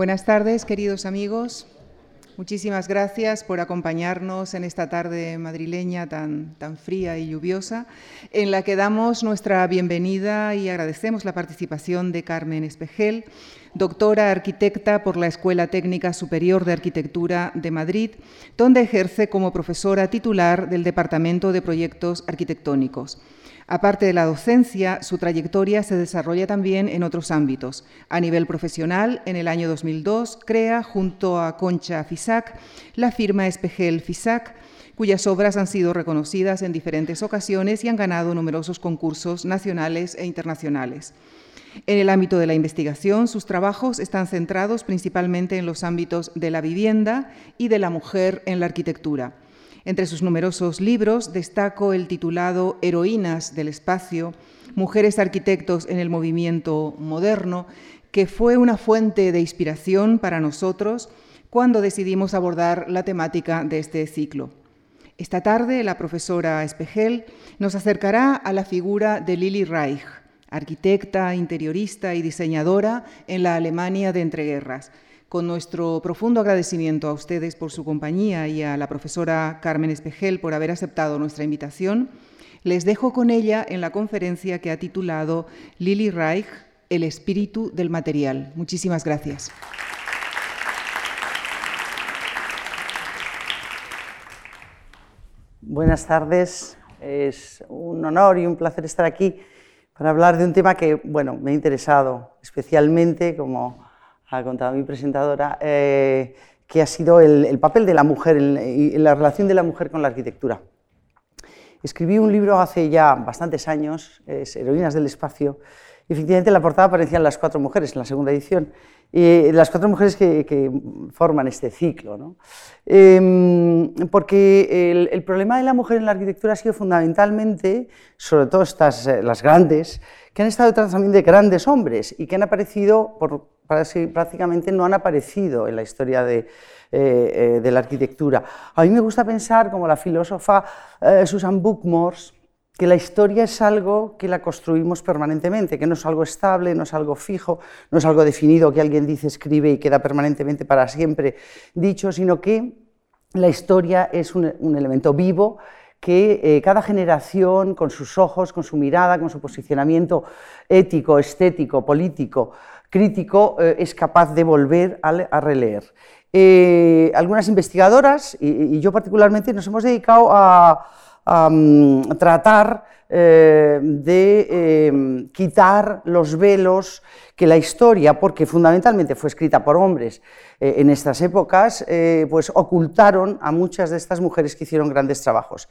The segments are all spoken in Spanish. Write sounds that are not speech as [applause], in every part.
Buenas tardes, queridos amigos. Muchísimas gracias por acompañarnos en esta tarde madrileña tan, tan fría y lluviosa, en la que damos nuestra bienvenida y agradecemos la participación de Carmen Espejel, doctora arquitecta por la Escuela Técnica Superior de Arquitectura de Madrid, donde ejerce como profesora titular del Departamento de Proyectos Arquitectónicos. Aparte de la docencia, su trayectoria se desarrolla también en otros ámbitos. A nivel profesional, en el año 2002 crea, junto a Concha Fisac, la firma Espejel Fisac, cuyas obras han sido reconocidas en diferentes ocasiones y han ganado numerosos concursos nacionales e internacionales. En el ámbito de la investigación, sus trabajos están centrados principalmente en los ámbitos de la vivienda y de la mujer en la arquitectura. Entre sus numerosos libros destaco el titulado Heroínas del Espacio, Mujeres Arquitectos en el Movimiento Moderno, que fue una fuente de inspiración para nosotros cuando decidimos abordar la temática de este ciclo. Esta tarde la profesora Espejel nos acercará a la figura de Lili Reich, arquitecta, interiorista y diseñadora en la Alemania de entreguerras con nuestro profundo agradecimiento a ustedes por su compañía y a la profesora Carmen Espejel por haber aceptado nuestra invitación, les dejo con ella en la conferencia que ha titulado Lili Reich, el espíritu del material. Muchísimas gracias. Buenas tardes, es un honor y un placer estar aquí para hablar de un tema que, bueno, me ha interesado especialmente como ha contado mi presentadora, eh, que ha sido el, papel de la mujer y la relación de la mujer con la arquitectura. Escribí un libro hace ya bastantes años, es Heroínas del Espacio, y efectivamente en la portada aparecían las cuatro mujeres en la segunda edición, y las cuatro mujeres que, forman este ciclo. Em, porque el, problema de la mujer en la arquitectura ha sido fundamentalmente, sobre todo estas, eh, las grandes, que han estado detrás también de grandes hombres y que han aparecido por prácticamente no han aparecido en la historia de, eh, eh, de, la arquitectura. A mí me gusta pensar, como la filósofa eh, Susan Bookmores, que la historia es algo que la construimos permanentemente, que no es algo estable, no es algo fijo, no es algo definido que alguien dice, escribe y queda permanentemente para siempre dicho, sino que la historia es un elemento vivo que cada generación, con sus ojos, con su mirada, con su posicionamiento ético, estético, político, crítico eh, es capaz de volver a, releer. Eh, algunas investigadoras, y, yo particularmente, nos hemos dedicado a, mm, tratar eh, de quitar los velos que la historia, porque fundamentalmente fue escrita por hombres en estas épocas, pues ocultaron a muchas de estas mujeres que hicieron grandes trabajos.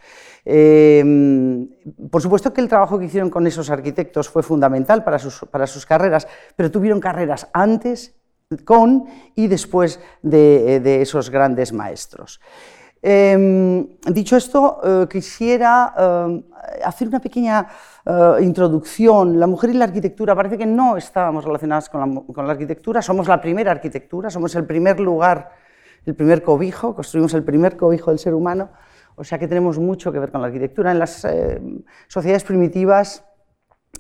por supuesto que el trabajo que hicieron con esos arquitectos fue fundamental para sus carreras, pero tuvieron carreras antes, con y después de, esos grandes maestros. Em, dicho esto, eh, quisiera em, hacer una pequeña eh, introducción. La mujer y la arquitectura, parece que no estábamos relacionadas con la, arquitectura, somos la primera arquitectura, somos el primer lugar, el primer cobijo, construimos el primer cobijo del ser humano, o sea que tenemos mucho que ver con la arquitectura. En las eh, sociedades primitivas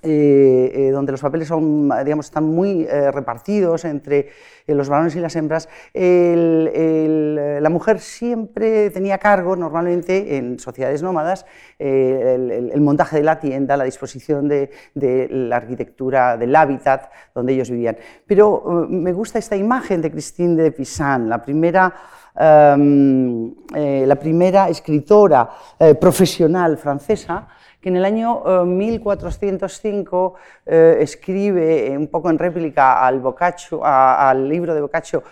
eh, eh, donde los papeles son, digamos, están muy eh, repartidos entre los varones y las hembras, la mujer siempre tenía cargo, normalmente en sociedades nómadas, el, montaje de la tienda, la disposición de, la arquitectura del hábitat donde ellos vivían. Pero me gusta esta imagen de Christine de Pizan, la primera... Em, la primera escritora profesional francesa que en el año 1405 eh, eh, escribe, eh, un poco en réplica al, al libro de Boccaccio,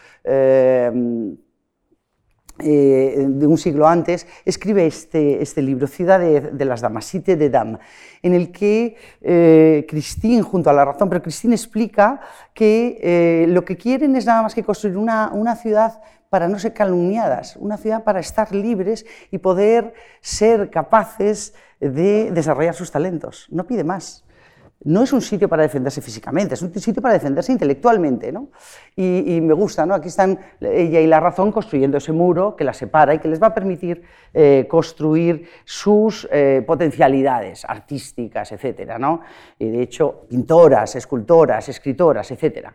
de un siglo antes, escribe este, este libro, Ciudad de, las Damas, Cité de Dames, en el que Christine, junto a la razón, pero Christine explica que lo que quieren es nada más que construir una ciudad para no ser calumniadas, una ciudad para estar libres y poder ser capaces de desarrollar sus talentos. No pide más. No es un sitio para defenderse físicamente, es un sitio para defenderse intelectualmente. ¿no? Y, me gusta, ¿no? aquí están ella y la razón construyendo ese muro que la separa y que les va a permitir eh, construir sus eh, potencialidades artísticas, etc. ¿no? Y de hecho, pintoras, escultoras, escritoras, etc.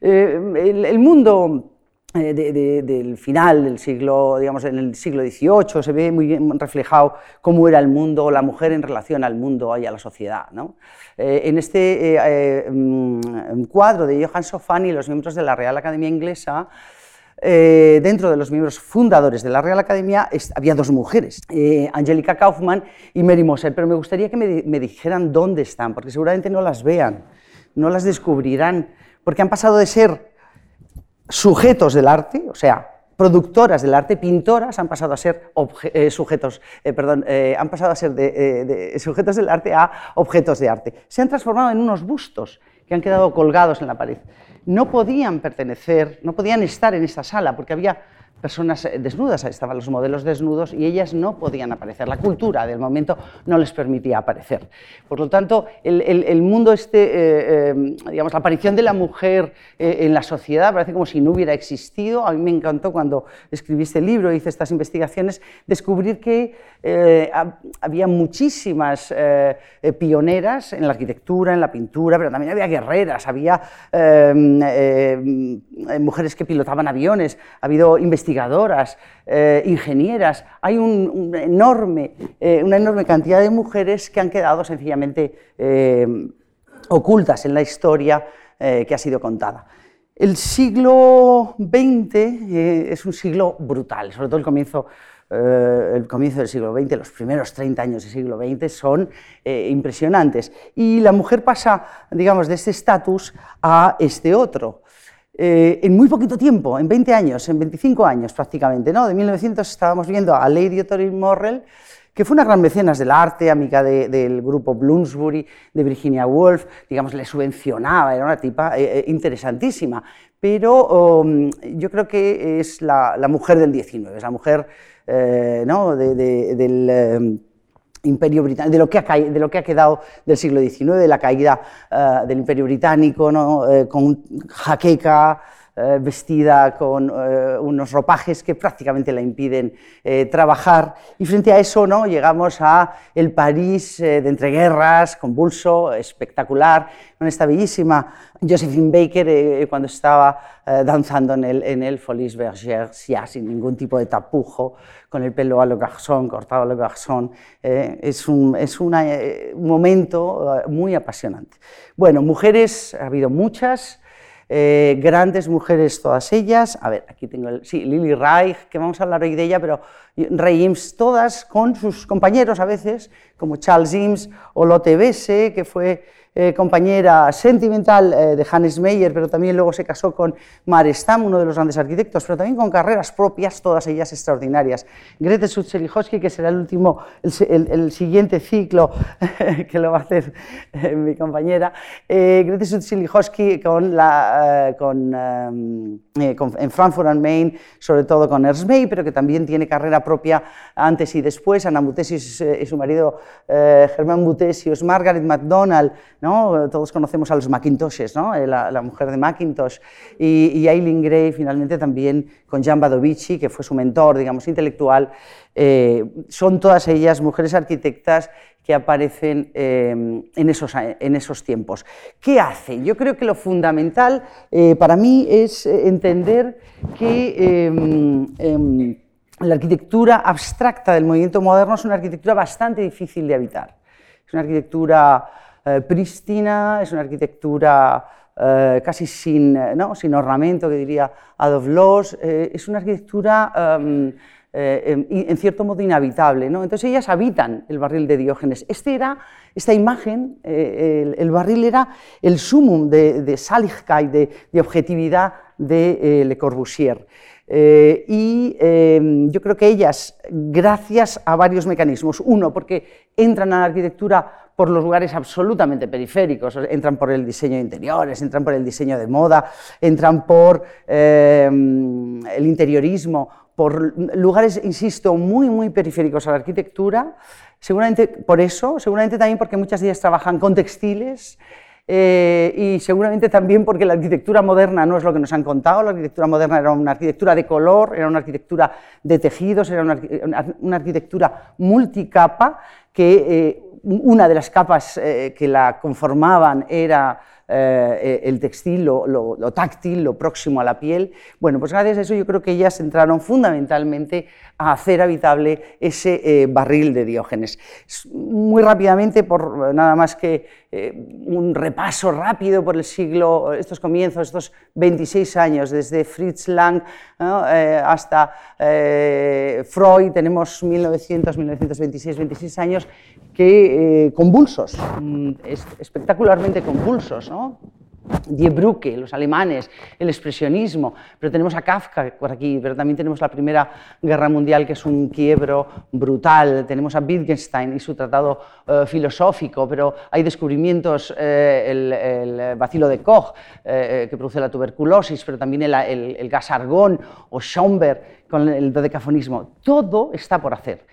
el, mundo del final del siglo, digamos, en el siglo XVIII, se ve muy bien reflejado cómo era el mundo, la mujer en relación al mundo y a la sociedad. en este mm, cuadro de Johann Sofani, los miembros de la Real Academia Inglesa, eh, dentro de los miembros fundadores de la Real Academia había dos mujeres, eh, Angélica Kaufmann y Mary Moser, pero me gustaría que me, dijeran dónde están, porque seguramente no las vean, no las descubrirán, porque han pasado de ser sujetos del arte, o sea, productoras del arte, pintoras, han pasado a ser eh, sujetos, perdón, han pasado a ser de, [laughs] sujetos del arte a objetos de arte. Se han transformado en unos bustos que han quedado colgados en la pared no podían pertenecer, no podían estar en esta sala porque había personas eh, desnudas, estaban los modelos desnudos y ellas no podían aparecer. La cultura del momento no les permitía aparecer. Por lo tanto, el, mundo este, eh, eh, digamos, la aparición de la mujer en la sociedad parece como si no hubiera existido. A mí me encantó cuando escribí este libro, hice estas investigaciones, descubrir que había muchísimas pioneras en la arquitectura, en la pintura, pero también había guerreras, había mujeres que pilotaban aviones, ha habido investigaciones investigadoras, eh, ingenieras, hay eh, una enorme cantidad de mujeres que han quedado sencillamente eh, ocultas en la historia que ha sido contada. El siglo XX es un siglo brutal, sobre todo el comienzo, el comienzo del siglo XX, los primeros 30 años del siglo XX son impresionantes. Y la mujer pasa, digamos, de este estatus a este otro. Eh, en muy poquito tiempo, en 20 años, en 25 años prácticamente. ¿no? De 1900 estábamos viendo a Lady Otorin Morrell, que fue una gran mecenas del arte, amiga del grupo Bloomsbury, de Virginia Woolf, digamos, le subvencionaba, era una tipa eh, eh, interesantísima, pero um, yo creo que es la, mujer del 19, es la mujer ¿no? del Imperio Británico, de lo, que ha, de lo que ha quedado del siglo XIX, de la caída eh, del Imperio Británico, ¿no? Eh, con jaqueca, eh, vestida con unos ropajes que prácticamente la impiden trabajar. Y frente a eso ¿no? llegamos a el París de entreguerras, convulso, espectacular, con esta bellísima Josephine Baker cuando estaba danzando en el, Folies Bergère, ya sin ningún tipo de tapujo, con el pelo a lo garçon, cortado a lo garçon. Eh, es, un, es eh, un momento eh, muy apasionante. Bueno, mujeres, ha habido muchas, grandes mujeres todas ellas. A ver, aquí tengo el, sí, Lily Reich, que vamos a hablar hoy de ella, pero Ray Eames, todas con sus compañeros a veces, como Charles Eames o Lotte Besse, que fue eh, compañera sentimental eh, de Hannes Meyer, pero también luego se casó con Marestam, uno de los grandes arquitectos, pero también con carreras propias, todas ellas extraordinarias. Grete Sutzelichowski, que será el último, el, siguiente ciclo [laughs] que lo va a hacer eh, mi compañera. Grete con la, con, en Frankfurt am Main, sobre todo con Ernst May, pero que también tiene carrera propia antes y después. Ana Mutesius y su marido Germán Mutesius, Margaret MacDonald, todos conocemos a los Macintoshes, eh, la, mujer de Macintosh, y, y, Aileen Gray finalmente también con Jan Badovici, que fue su mentor, digamos, intelectual. Eh, son todas ellas mujeres arquitectas que aparecen eh, en, esos, tiempos. ¿Qué hacen? Yo creo que lo fundamental para mí es entender que em, em, la arquitectura abstracta del movimiento moderno es una arquitectura bastante difícil de habitar. Es una arquitectura eh, prístina, es una arquitectura eh, casi sin, eh, ¿no? sin ornamento, que diría Adolf Loos, es una arquitectura em, en, cierto modo inhabitable. ¿no? Entonces ellas habitan el barril de Diógenes. Este era, esta imagen, el, barril era el sumum de, de Saligkeit, de, objetividad de Le Corbusier. y em, yo creo que ellas, gracias a varios mecanismos, uno, porque entran a la arquitectura por los lugares absolutamente periféricos, entran por el diseño de interiores, entran por el diseño de moda, entran por em, el interiorismo, por lugares, insisto, muy, muy periféricos a la arquitectura, seguramente por eso, seguramente también porque muchas de ellas trabajan con textiles, eh, y seguramente también porque la arquitectura moderna no es lo que nos han contado, la arquitectura moderna era una arquitectura de color, era una arquitectura de tejidos, era una, arquitectura multicapa que eh, una de las capas eh, que la conformaban era eh, el textil, lo, táctil, lo próximo a la piel. Bueno, pues gracias a eso yo creo que ellas entraron fundamentalmente a hacer habitable ese eh, barril de Diógenes. Muy rápidamente, por nada más que eh, un repaso rápido por el siglo, estos comienzos, estos 26 años, desde Fritz Lang hasta Freud, tenemos 1900, 1926, 26 años que convulsos, mm, espectacularmente convulsos. Die Brücke, los alemanes, el expresionismo, pero tenemos a Kafka por aquí, pero también tenemos la Primera Guerra Mundial, que es un quiebro brutal, tenemos a Wittgenstein y su tratado eh, filosófico, pero hay descubrimientos, eh, el, bacilo de Koch, eh, que produce la tuberculosis, pero también el, gas argón, o Schomberg con el dodecafonismo, todo está por hacer.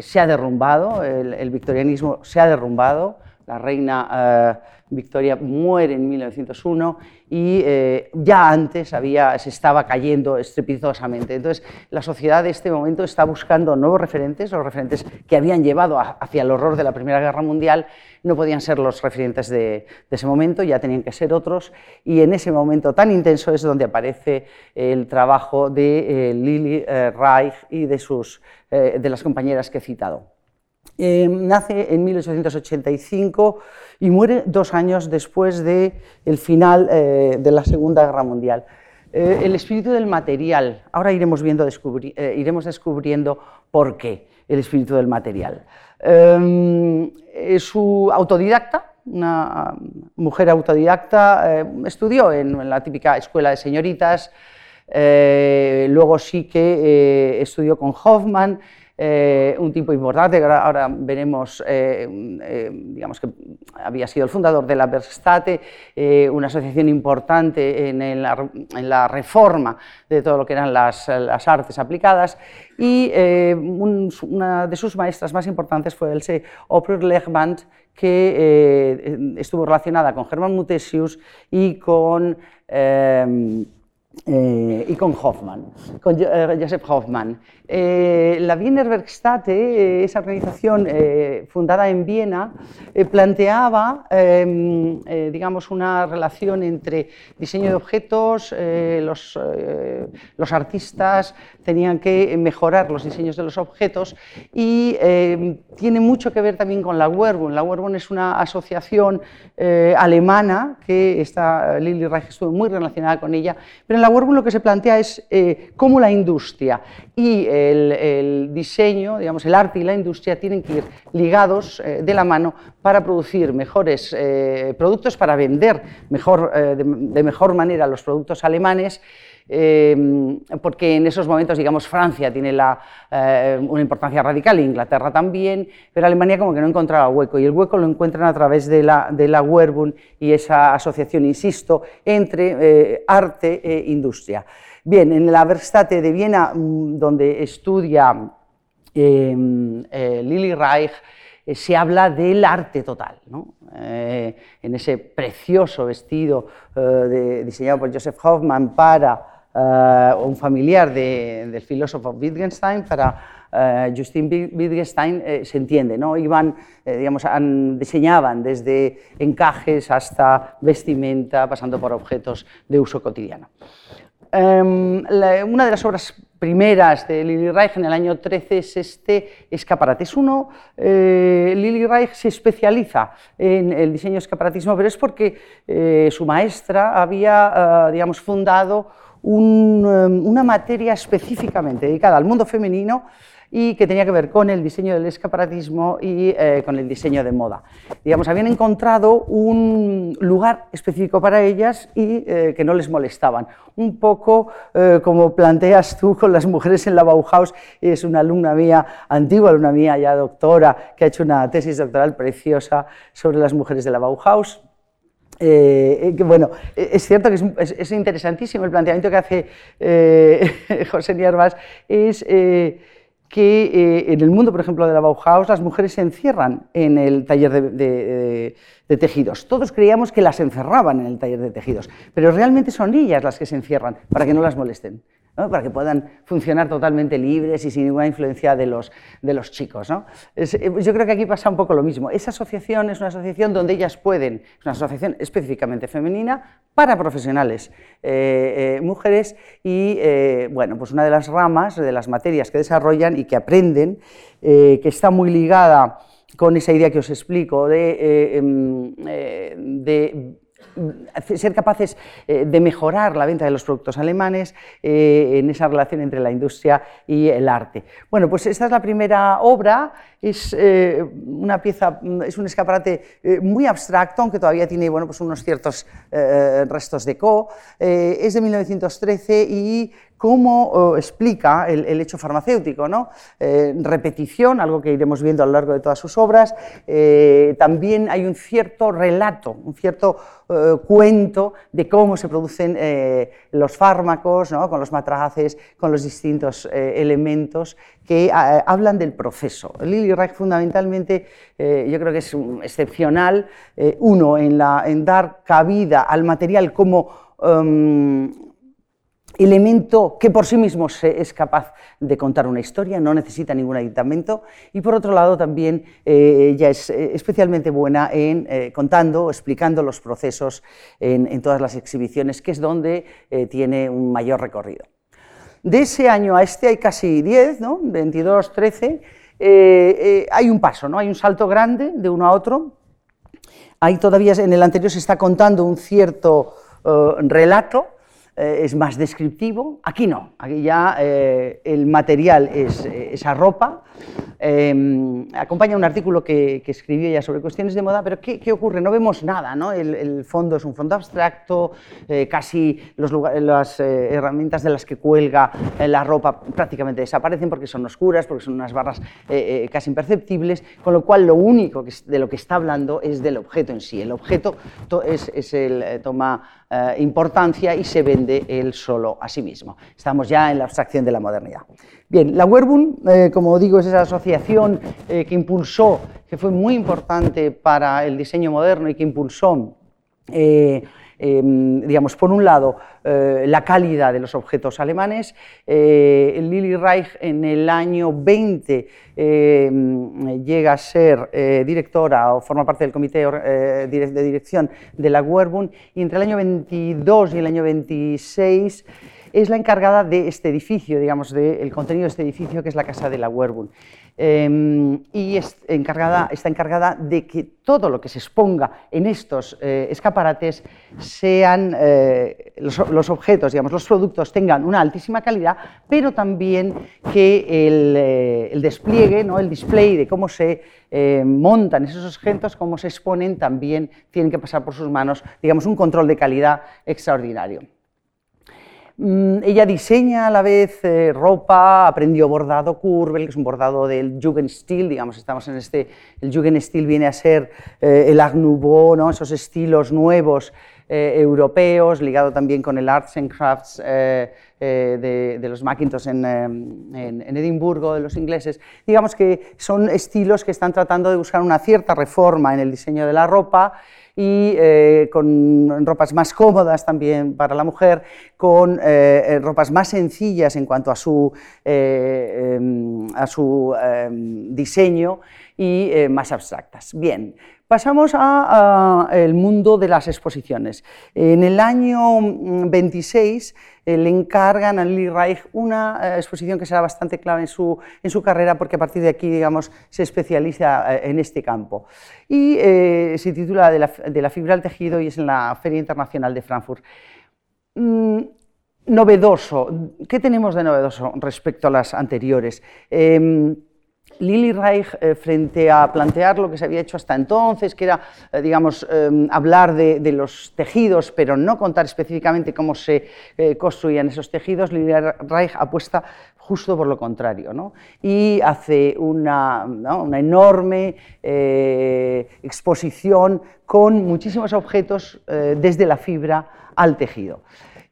se ha derrumbado, el victorianismo se ha derrumbado, la reina Victoria muere en 1901 y eh, ya antes se estaba cayendo estrepitosamente. Entonces, la sociedad de este momento está buscando nuevos referentes, los referentes que habían llevado hacia el horror de la Primera Guerra Mundial no podían ser los referentes de, ese momento, ya tenían que ser otros, y en ese momento tan intenso es donde aparece el trabajo de eh, Lili Reich y de, sus, de las compañeras que he citado. Eh, nace en 1885 y muere dos años después del final eh, de la Segunda Guerra Mundial. Eh, el espíritu del material, ahora iremos, viendo, iremos descubriendo por qué el espíritu del material. su autodidacta, una mujer autodidacta, estudió en, la típica escuela de señoritas, luego sí que estudió con Hoffman, eh, un tipo importante, ahora, veremos, eh, eh, digamos que había sido el fundador de la Verstate, una asociación importante en, la, reforma de todo lo que eran las, artes aplicadas, y una de sus maestras más importantes fue Else Oprur Lechband, que estuvo relacionada con Hermann Mutesius y con... Eh, y con Hoffman, con eh, Joseph Hoffman. Eh, la Wiener Werkstätte, esa organización fundada en Viena, planteaba, em, digamos, una relación entre diseño de objetos, los, los, artistas tenían que mejorar los diseños de los objetos y em, tiene mucho que ver también con la Werbun. La Werbun es una asociación alemana que está, Lili Reich estuvo muy relacionada con ella, pero la Warburg lo que se plantea es eh, cómo la industria y el, diseño, digamos, el arte y la industria tienen que ir ligados eh, de la mano para producir mejores eh, productos, para vender mejor, de mejor manera los productos alemanes Em, porque en esos momentos, digamos, Francia tiene eh, una importancia radical, Inglaterra también, pero Alemania como que no encontraba hueco, y el hueco lo encuentran a través de la, de la y esa asociación, insisto, entre eh, arte e industria. Bien, en la Verstate de Viena, mm, donde estudia em, eh, Lili Reich, se habla del arte total, en ese precioso vestido diseñado por Joseph Hoffman para eh, un familiar del filósofo Wittgenstein, para Justin Wittgenstein eh, se entiende, ¿no? Iban, digamos, diseñaban desde encajes hasta vestimenta, pasando por objetos de uso cotidiano. Em, una de las obras primeras de Lili Reich en el año 13 es este escaparate. Es uno, Lili Reich se especializa en el diseño escaparatismo, pero es porque su maestra había, digamos, fundado Em, una materia específicamente dedicada al mundo femenino y que tenía que ver con el diseño del escaparatismo y eh, con el diseño de moda. Digamos, habían encontrado un lugar específico para ellas y eh, que no les molestaban. Un poco eh, como planteas tú con las mujeres en la Bauhaus, es una alumna mía, antigua alumna mía, ya doctora, que ha hecho una tesis doctoral preciosa sobre las mujeres de la Bauhaus eh, que, bueno, eh, es cierto que es, interesantísimo el planteamiento que hace eh, [laughs] José Niervas, es que en el mundo, por ejemplo, de la Bauhaus, las mujeres se encierran en el taller de, tejidos. Todos creíamos que las encerraban en el taller de tejidos, pero realmente son ellas las que se encierran para que no las molesten. Para que puedan funcionar totalmente libres y sin ninguna influencia de los, de los chicos. Eh, yo creo que aquí pasa un poco lo mismo. Esa asociación es una asociación donde ellas pueden, es una asociación específicamente femenina para profesionales, eh, eh, mujeres, y bueno, pues una de las ramas, de las materias que desarrollan y que aprenden, que está muy ligada con esa idea que os explico de, em, de ser capaces eh, de mejorar la venta de los productos alemanes eh, en esa relación entre la industria y el arte. Bueno, pues esta es la primera obra, es eh, una pieza, es un escaparate muy abstracto, aunque todavía tiene bueno, pues unos ciertos restos de co, es de 1913 y cómo explica el, hecho farmacéutico, ¿no? repetición, algo que iremos viendo a lo largo de todas sus obras, también hay un cierto relato, un cierto eh, cuento de cómo se producen eh, los fármacos, con los matraces, con los distintos eh, elementos que hablan del proceso. Lily Reich fundamentalmente yo creo que es excepcional, uno, en, dar cabida al material como... Um, elemento que por sí mismo es capaz de contar una historia, no necesita ningún aditamento, y por otro lado también eh, ella es eh, especialmente buena en eh, contando, explicando los procesos en, todas las exhibiciones, que es donde tiene un mayor recorrido. De ese año a este hay casi 10, ¿no? 22, 13, hay un paso, ¿no? hay un salto grande de uno a otro, ahí todavía en el anterior se está contando un cierto relato, eh, es más descriptivo. Aquí no, aquí ya eh, el material es eh, esa ropa. Em, acompaña un artículo que, que, escribió ella sobre cuestiones de moda, pero ¿qué, qué ocurre? No vemos nada, ¿no? El, fondo es un fondo abstracto, casi las herramientas de las que cuelga la ropa prácticamente desaparecen porque son oscuras, porque son unas barras casi imperceptibles, con lo cual lo único de lo que está hablando es del objeto en sí. El objeto es, es el, toma importancia y se vende él solo a sí mismo. Estamos ya en la abstracción de la modernidad. Bien, la Werbun, eh, como digo, es esa asociación eh, que impulsó, que fue muy importante para el diseño moderno y que impulsó eh, Em, digamos, por un lado, eh, la calidad de los objetos alemanes. Eh, Lili Reich en el año 20 em, llega a ser eh, directora o forma parte del comité de dirección de la Werbun y entre el año 22 y el año 26 es la encargada de este edificio, digamos, del contenido de este edificio que es la Casa de la Werbun. Em, y encargada, está encargada de que todo lo que se exponga en estos eh, escaparates sean eh, los, objetos, digamos, los productos tengan una altísima calidad, pero también que el, eh, despliegue, ¿no? el display de cómo se montan esos objetos, cómo se exponen, también tienen que pasar por sus manos, digamos, un control de calidad extraordinario. Mm, ella diseña a la vez eh, ropa, aprendió bordado Kurbel, que es un bordado del Jugendstil, digamos, estamos en este, el Jugendstil viene a ser eh, el Art Nouveau, ¿no? esos estilos nuevos eh, europeos, ligado también con el Arts and Crafts de, los Macintosh en, en, Edimburgo, de los ingleses. Digamos que son estilos que están tratando de buscar una cierta reforma en el diseño de la ropa y eh, con ropas más cómodas también para la mujer, con eh, eh, ropas más sencillas en cuanto a su, em, a su em, diseño y más abstractas. Bien, pasamos al mundo de las exposiciones. En el año 26 mm, eh, le encargan a Lili Reich una eh, exposición que será bastante clave en su, en su carrera porque a partir de aquí, digamos, se especializa eh, en este campo. Y se titula de la, fibra al tejido y es en la Feria Internacional de Frankfurt. Mm, novedoso, ¿qué tenemos de novedoso respecto a las anteriores? Em, Lili Reich, eh, frente a plantear lo que se había hecho hasta entonces, que era, eh, digamos, em, hablar de, los tejidos, pero no contar específicamente cómo se eh, construían esos tejidos, Lili Reich apuesta justo por lo contrario, ¿no? y hace una, una enorme exposición con muchísimos objetos desde la fibra al tejido.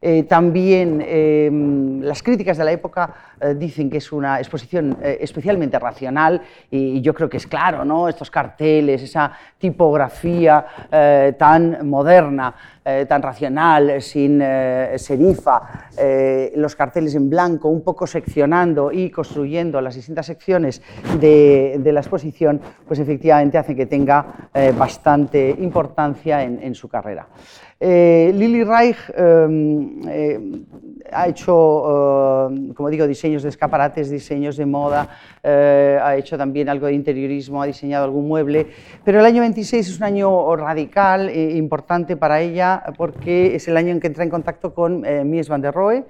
Eh, también em, las críticas de la época eh, dicen que es una exposición eh, especialmente racional y, yo creo que es claro, ¿no? estos carteles, esa tipografía tan moderna, tan racional, sin serifa, los carteles en blanco, un poco seccionando y construyendo las distintas secciones de, la exposición, pues efectivamente hace que tenga bastante importancia en su carrera. Eh, Lili Reich em, eh, ha hecho, em, como digo, diseños de escaparates, diseños de moda, eh, ha hecho también algo de interiorismo, ha diseñado algún mueble, pero el año 26 es un año radical e importante para ella porque es el año en que entra en contacto con Mies van der Rohe,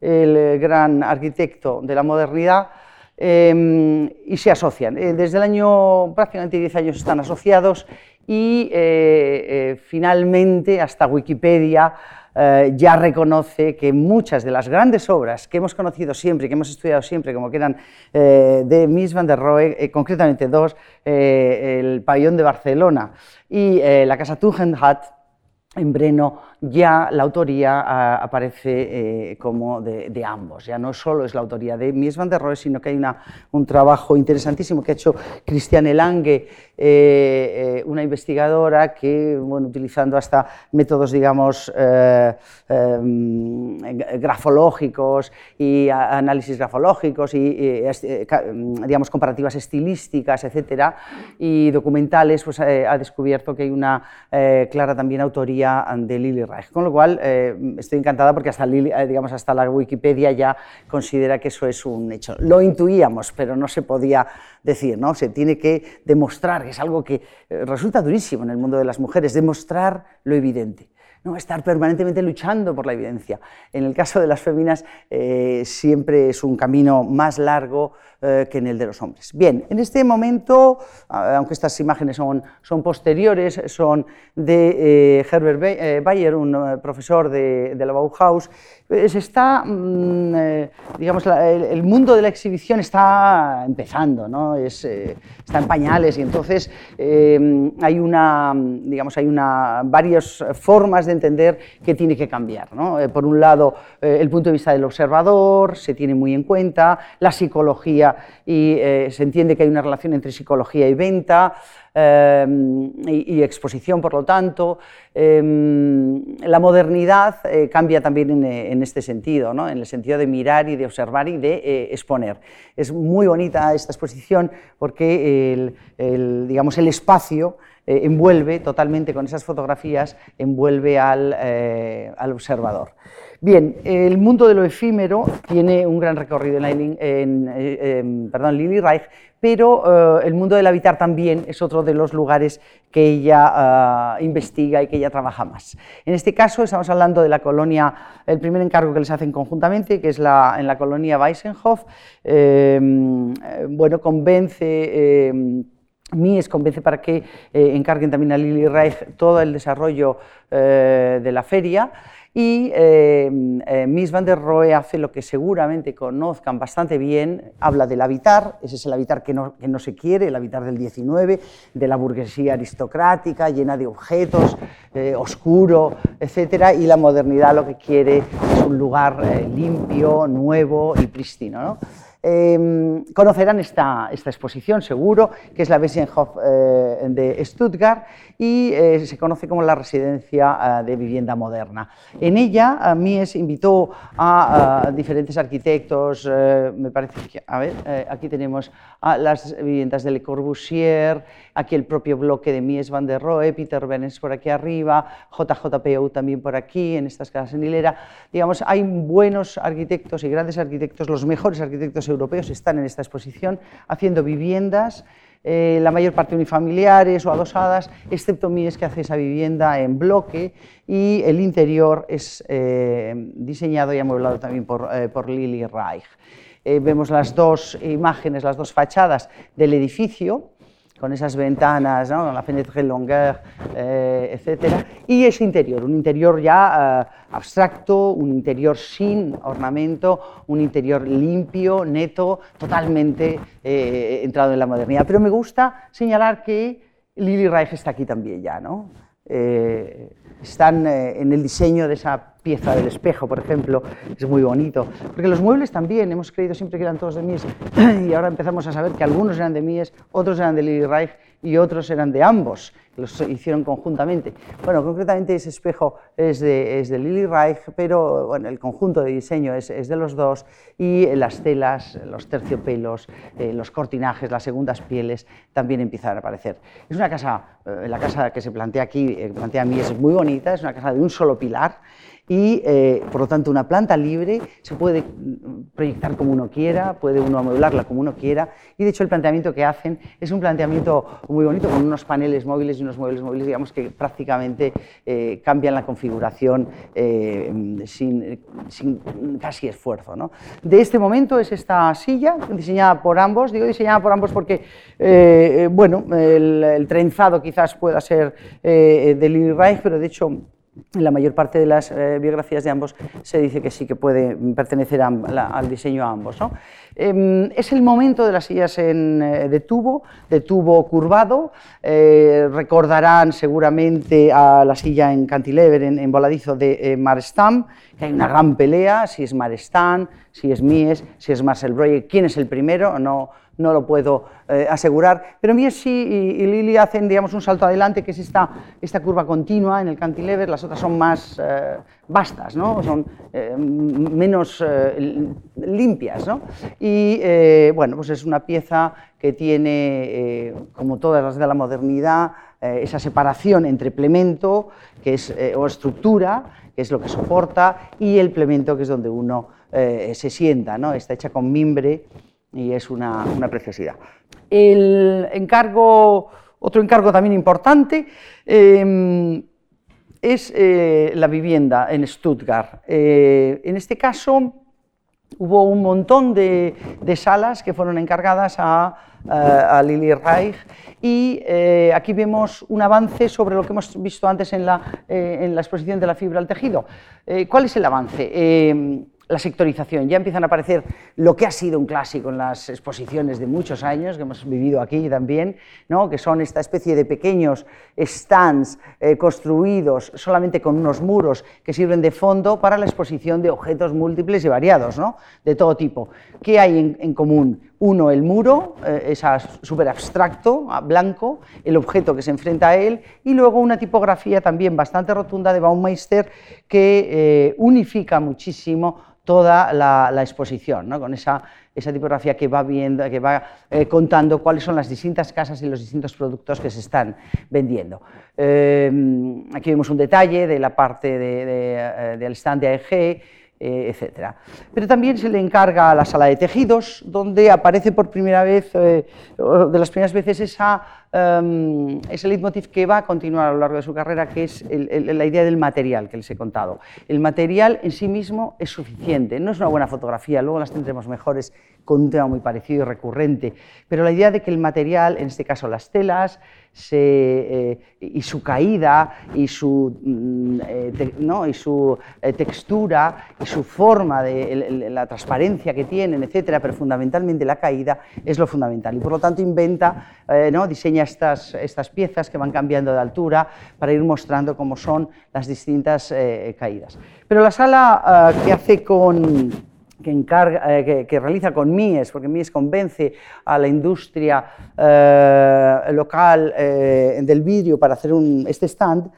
el gran arquitecto de la modernidad, em, y se asocian. desde el año prácticamente 10 años están asociados y eh, eh, finalmente hasta Wikipedia eh, ya reconoce que muchas de las grandes obras que hemos conocido siempre, que hemos estudiado siempre, como que eran de Mies van der Rohe, concretamente dos, el pabellón de Barcelona y la casa Tugendhat, en Breno ya la autoría ah, aparece como de, ambos, ya no solo es la autoría de Mies van der Rohe, sino que hay una, un trabajo interesantísimo que ha hecho Cristiane Lange, eh, eh, una investigadora que, bueno, utilizando hasta métodos, digamos, em, grafológicos y análisis grafológicos y, digamos, comparativas estilísticas, etcétera, y documentales, pues ha descubierto que hay una clara también autoría de Lili Reich. Con lo cual, eh, estoy encantada porque hasta, eh, digamos, hasta la Wikipedia ya considera que eso es un hecho. Lo intuíamos, pero no se podía decir, ¿no? Se tiene que demostrar, que es algo que eh, resulta durísimo en el mundo de las mujeres, demostrar lo evidente. ¿No? estar permanentemente luchando por la evidencia. En el caso de las féminas siempre es un camino más largo, eh, que en el de los hombres. Bien, en este momento, aunque estas imágenes son, son posteriores, son de eh, Herbert eh, Bayer, un profesor de, la Bauhaus, se está, mm, digamos, el, mundo de la exhibición está empezando, ¿no? es, está en pañales y entonces hay una, digamos, hay una, varias formas de entender que tiene que cambiar. ¿no? por un lado, el punto de vista del observador se tiene muy en cuenta, la psicología y eh, se entiende que hay una relación entre psicología y venta eh, y, exposición, por lo tanto. Em, la modernidad eh, cambia también en, este sentido, ¿no? en el sentido de mirar y de observar y de exponer. Es muy bonita esta exposición porque el, digamos, el espacio envuelve totalmente con esas fotografías, envuelve al, al observador. Bien, el mundo de lo efímero tiene un gran recorrido en, en, perdón, Lili Reich, pero eh, el mundo del habitar también es otro de los lugares que ella eh, investiga y que ella trabaja más. En este caso estamos hablando de la colonia, el primer encargo que les hacen conjuntamente, que es la, en la colonia Weissenhof, eh, bueno, convence... Mies convence para que encarguen también a Lili Reich todo el desarrollo de la feria y eh, eh, Miss van der Rohe hace lo que seguramente conozcan bastante bien, habla del habitar, ese es el habitar que no, que no se quiere, el habitar del 19, de la burguesía aristocrática, llena de objetos, eh, oscuro, etc. Y la modernidad lo que quiere es un lugar limpio, nuevo y pristino. ¿no? Em, conocerán esta, esta, exposición, seguro, que es la Wessenhof eh, de Stuttgart y eh, se conoce como la residencia eh, de vivienda moderna. En ella, Mies invitó a, diferentes arquitectos, me parece que, a ver, aquí tenemos a las viviendas de Le Corbusier, aquí el propio bloque de Mies van der Rohe, Peter Benens por aquí arriba, JJPU también por aquí, en estas casas en hilera. Digamos, hay buenos arquitectos y grandes arquitectos, los mejores arquitectos europeos están en esta exposición haciendo viviendas, eh, la mayor parte unifamiliares o adosadas, excepto Mies que hace esa vivienda en bloque y el interior es eh, diseñado y amueblado también por, eh, por Lili Reich. vemos las dos imágenes, las dos fachadas del edificio, con esas ventanas, ¿no? la fenêtre longueur, eh, etc. Y ese interior, un interior ya eh, abstracto, un interior sin ornamento, un interior limpio, neto, totalmente eh, entrado en la modernidad. Pero me gusta señalar que Lili Reich está aquí también ya, ¿no? Están en el diseño de esa pieza del espejo, por ejemplo, es muy bonito. Porque los muebles también, hemos creído siempre que eran todos de Mies [clears throat] y ahora empezamos a saber que algunos eran de Mies, otros eran de Lili Reich y otros eran de ambos, los hicieron conjuntamente. Bueno, concretamente ese espejo es de, es de Lili Reich, pero bueno, el conjunto de diseño es, es, de los dos y las telas, los terciopelos, eh, los cortinajes, las segundas pieles también empiezan a aparecer. Es una casa, eh, la casa que se plantea aquí, eh, plantea a mí, es muy bonita, es una casa de un solo pilar y eh, por lo tanto una planta libre se puede proyectar como uno quiera, puede uno amueblarla como uno quiera y de hecho el planteamiento que hacen es un planteamiento muy bonito con unos paneles móviles y unos muebles móviles digamos que prácticamente eh, cambian la configuración eh, sin, sin, casi esfuerzo. ¿no? De este momento es esta silla diseñada por ambos, digo diseñada por ambos porque bueno, el, el, trenzado quizás pueda ser de Lili Reich, pero de hecho en la mayor parte de las eh, biografías de ambos se dice que sí que puede pertenecer al diseño a ambos. Em, es el momento de las sillas en, eh, de tubo, de tubo curvado. Eh, recordarán seguramente a la silla en cantilever, en, voladizo de Marestam, que hay una gran pelea, si es Marestam, si es Mies, si es Marcel Breuer, quién es el primero, no, no lo puedo eh, asegurar, pero Mies sí y, Lili hacen digamos, un salto adelante, que es esta, esta curva continua en el cantilever, las otras son más eh, vastas, ¿no? son eh, menos limpias. ¿no? Y bueno, pues es una pieza que tiene, como todas las de la modernidad, esa separación entre plemento que es, o estructura, que es lo que soporta, y el plemento, que es donde uno se sienta, ¿no? está hecha con mimbre y es una, preciosidad. El encargo, otro encargo también importante em, es eh, la vivienda en Stuttgart. Eh, en este caso hubo un montón de, salas que fueron encargadas a, a, Lili Reich y eh, aquí vemos un avance sobre lo que hemos visto antes en la, en la exposición de la fibra al tejido. ¿Cuál es el avance? La sectorización. Ya empiezan a aparecer lo que ha sido un clásico en las exposiciones de muchos años, que hemos vivido aquí también, ¿no? que son esta especie de pequeños stands eh, construidos solamente con unos muros que sirven de fondo para la exposición de objetos múltiples y variados, ¿no? de todo tipo. ¿Qué hay en, común? Uno, el muro, eh, es súper abstracto, blanco, el objeto que se enfrenta a él, y luego una tipografía también bastante rotunda de Baumeister que eh, unifica muchísimo toda la, exposición, ¿no? con esa, esa, tipografía que va, viendo, que va eh, contando cuáles son las distintas casas y los distintos productos que se están vendiendo. Aquí vemos un detalle de la parte de, del stand de AEG, eh, etc. Pero también se le encarga a la sala de tejidos, donde aparece por primera vez, de las primeras veces, esa um, ese leitmotiv que va a continuar a lo largo de su carrera, que es la idea del material que les he contado. El material en sí mismo es suficiente, no es una buena fotografía, luego las tendremos mejores con un tema muy parecido y recurrente, pero la idea de que el material, en este caso las telas, eh, y su caída y su, mm, eh, eh, textura y su forma, de, la transparencia que tienen, etcétera, pero fundamentalmente la caída es lo fundamental. Y por lo tanto inventa, ¿no? diseña estas, estas piezas que van cambiando de altura para ir mostrando cómo son las distintas caídas. Pero la sala que hace con que, encarga, eh, que, realiza con MIES, porque MIES convence a la industria eh, local eh, del vidrio para hacer un, este stand,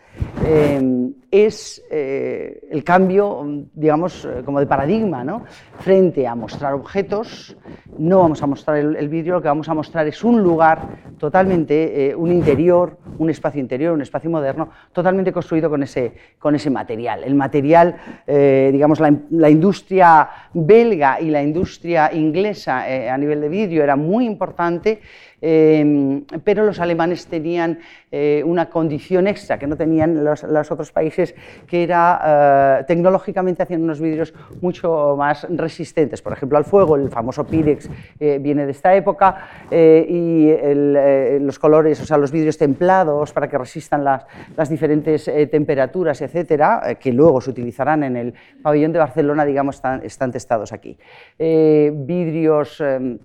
es el cambio, digamos, como de paradigma, ¿no? frente a mostrar objetos, no vamos a mostrar el, vidrio, lo que vamos a mostrar es un lugar totalmente, un interior, un espacio interior, un espacio moderno, totalmente construido con ese, con ese material. El material, digamos, la, la industria belga y la industria inglesa eh, a nivel de vidrio era muy importante, em, pero los alemanes tenían eh, una condición extra que no tenían los, otros países, que era eh, tecnológicamente hacían unos vidrios mucho más resistentes, por ejemplo al fuego, el famoso Pirex viene de esta época, y los colores, o sea, los vidrios templados para que resistan las, diferentes temperaturas, etcétera, que luego se utilizarán en el pabellón de Barcelona, digamos, están, están testados aquí. Eh, vidrios em,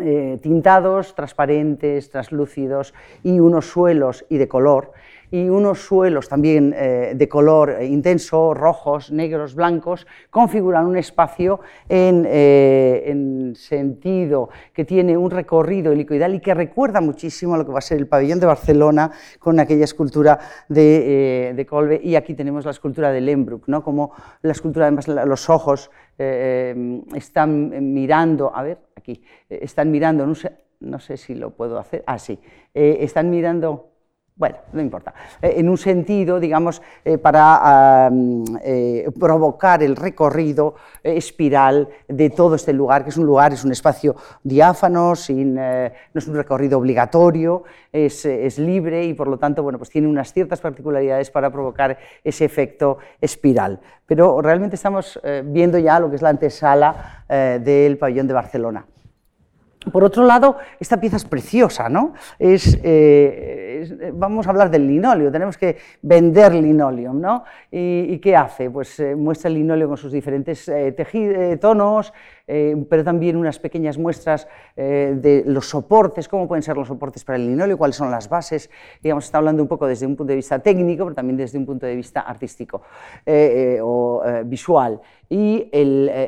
eh, tintados, transparentes, translúcidos y unos suelos y de color y unos suelos también eh, de color intenso, rojos, negros, blancos, configuran un espacio en, en, sentido que tiene un recorrido helicoidal y que recuerda muchísimo a lo que va a ser el pabellón de Barcelona con aquella escultura de, de Colbe y aquí tenemos la escultura de Lembruck, ¿no? como la escultura además los ojos están mirando, a ver, aquí, están mirando, no sé, no sé si lo puedo hacer, ah, sí, eh, están mirando, bueno, no importa, eh, en un sentido, digamos, eh, para provocar el recorrido espiral de todo este lugar, que es un lugar, es un espacio diáfano, sin, no es un recorrido obligatorio, es, es, libre y por lo tanto, bueno, pues tiene unas ciertas particularidades para provocar ese efecto espiral. Pero realmente estamos viendo ya lo que es la antesala del pabellón de Barcelona. Por otro lado, esta pieza es preciosa, ¿no? Eh, vamos a hablar del linóleo, tenemos que vender linóleo, ¿no? ¿Y, qué hace? Pues eh, muestra el linóleo con sus diferentes eh, tonos, pero también unas pequeñas muestras de los soportes, cómo pueden ser los soportes para el linóleo, cuáles son las bases. Digamos, está hablando un poco desde un punto de vista técnico, pero también desde un punto de vista artístico o visual. Y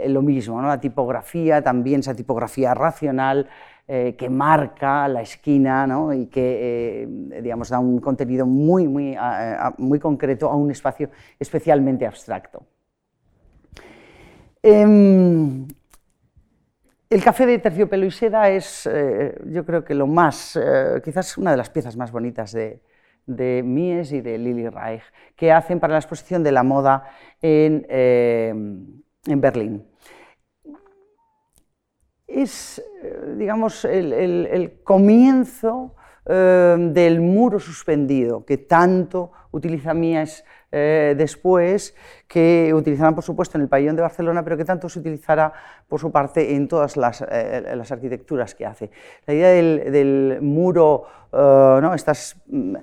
lo mismo, la tipografía, también esa tipografía racional, eh, que marca la esquina y que eh, digamos, da un contenido muy, muy, muy concreto a un espacio especialmente abstracto. Em, el café de terciopelo y seda es, eh, yo creo que lo más, quizás una de las piezas más bonitas de, Mies y de Lili Reich, que hacen para la exposición de la moda en, en Berlín. Es, eh, digamos, el, comienzo eh, del muro suspendido que tanto utiliza Mies eh, después, que utilizarán, por supuesto, en el pabellón de Barcelona, pero que tanto se utilizará, por su parte, en todas las, arquitecturas que hace. La idea del, muro, ¿no? estos mm,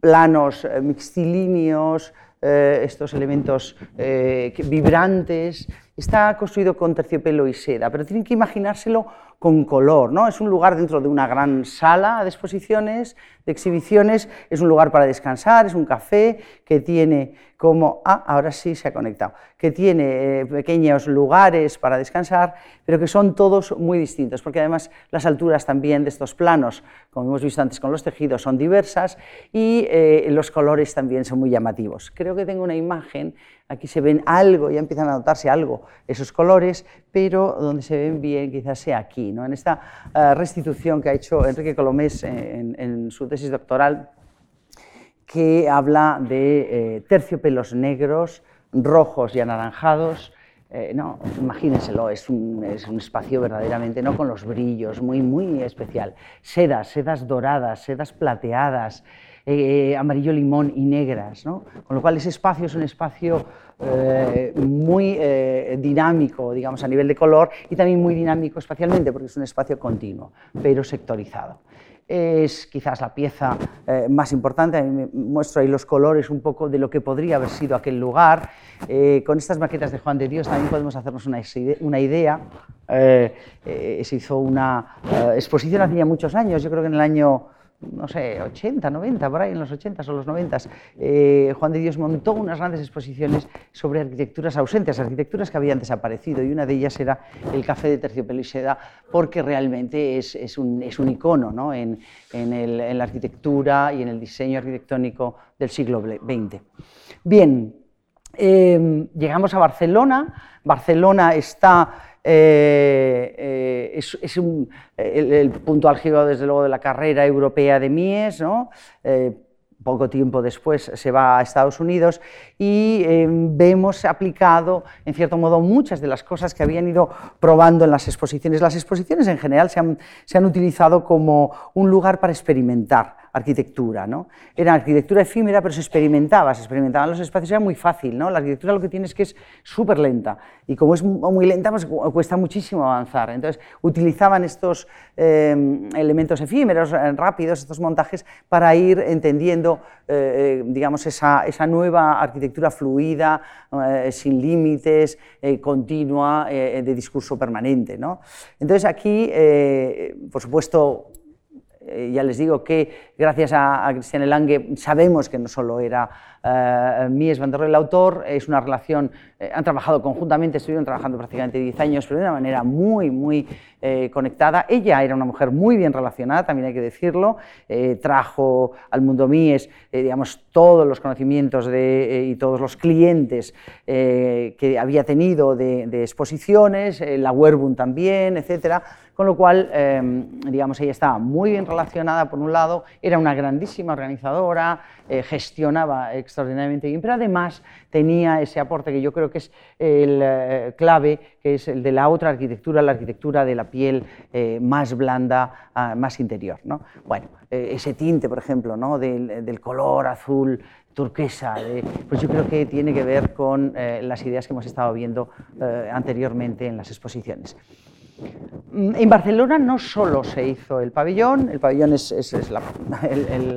planos mixtilíneos, estos elementos vibrantes, Está construido con terciopelo y seda, pero tienen que imaginárselo con color. ¿no? Es un lugar dentro de una gran sala de exposiciones, de exhibiciones, es un lugar para descansar, es un café que tiene como, ah, ahora sí se ha conectado, que tiene eh, pequeños lugares para descansar, pero que son todos muy distintos, porque además las alturas también de estos planos, como hemos visto antes con los tejidos, son diversas y eh, los colores también son muy llamativos. Creo que tengo una imagen Aquí se ven algo, ya empiezan a notarse algo esos colores, pero donde se ven bien quizás sea aquí, ¿no? en esta eh, restitución que ha hecho Enrique Colomés en, su tesis doctoral, que habla de eh, terciopelos negros, rojos y anaranjados, eh, no, imagínenselo, es un, es un, espacio verdaderamente, ¿no? con los brillos, muy, muy especial. Sedas, sedas doradas, sedas plateadas, eh, amarillo limón y negras, ¿no? con lo cual ese espacio es un espacio eh, muy eh, dinámico, digamos, a nivel de color y también muy dinámico espacialmente porque es un espacio continuo, pero sectorizado. Es quizás la pieza más importante, me muestro ahí los colores un poco de lo que podría haber sido aquel lugar. con estas maquetas de Juan de Dios también podemos hacernos una, idea. se hizo una exposición hace ya muchos años, yo creo que en el año no sé, 80, 90, por ahí en los 80 o los 90, eh, Juan de Dios montó unas grandes exposiciones sobre arquitecturas ausentes, arquitecturas que habían desaparecido, y una de ellas era el café de terciopelo y seda, porque realmente es, un, icono en, la arquitectura y en el diseño arquitectónico del siglo XX. Bien, eh, llegamos a Barcelona, Barcelona está eh, eh, es, el, punto álgido, desde luego, de la carrera europea de Mies, ¿no? Eh, poco tiempo después se va a Estados Unidos y vemos aplicado, en cierto modo, muchas de las cosas que habían ido probando en las exposiciones. Las exposiciones en general se han, se han utilizado como un lugar para experimentar arquitectura. ¿no? Era arquitectura efímera, pero se experimentaba, se experimentaban los espacios, era muy fácil. ¿no? La arquitectura lo que tiene es que es súper lenta y como es muy lenta, pues cuesta muchísimo avanzar. Entonces utilizaban estos eh, elementos efímeros, eh, rápidos, estos montajes, para ir entendiendo eh, digamos, esa, esa, nueva arquitectura fluida, sin límites, continua, de discurso permanente. ¿no? Entonces aquí, por supuesto, eh, ya les digo que gracias a, a Cristiane Lange sabemos que no solo era uh, Mies van der Rohe el autor, es una relación, eh, han trabajado conjuntamente, estuvieron trabajando prácticamente 10 años, pero de una manera muy, muy eh, conectada. Ella era una mujer muy bien relacionada, también hay que decirlo, eh, trajo al mundo Mies, digamos, todos los conocimientos de, y todos los clientes que había tenido de, de exposiciones, la Werbun también, etcétera, con lo cual, em, digamos, ella estaba muy bien relacionada por un lado, era una grandísima organizadora, eh, gestionaba extraordinariamente bien, pero además tenía ese aporte que yo creo que es el eh, clave, que es el de la otra arquitectura, la arquitectura de la piel eh, más blanda, ah, más interior. ¿no? Bueno, ese tinte, por ejemplo, ¿no? del, del color azul turquesa, pues yo creo que tiene que ver con las ideas que hemos estado viendo anteriormente en las exposiciones. Mm, en Barcelona no solo se hizo el pabellón, el pabellón es, la,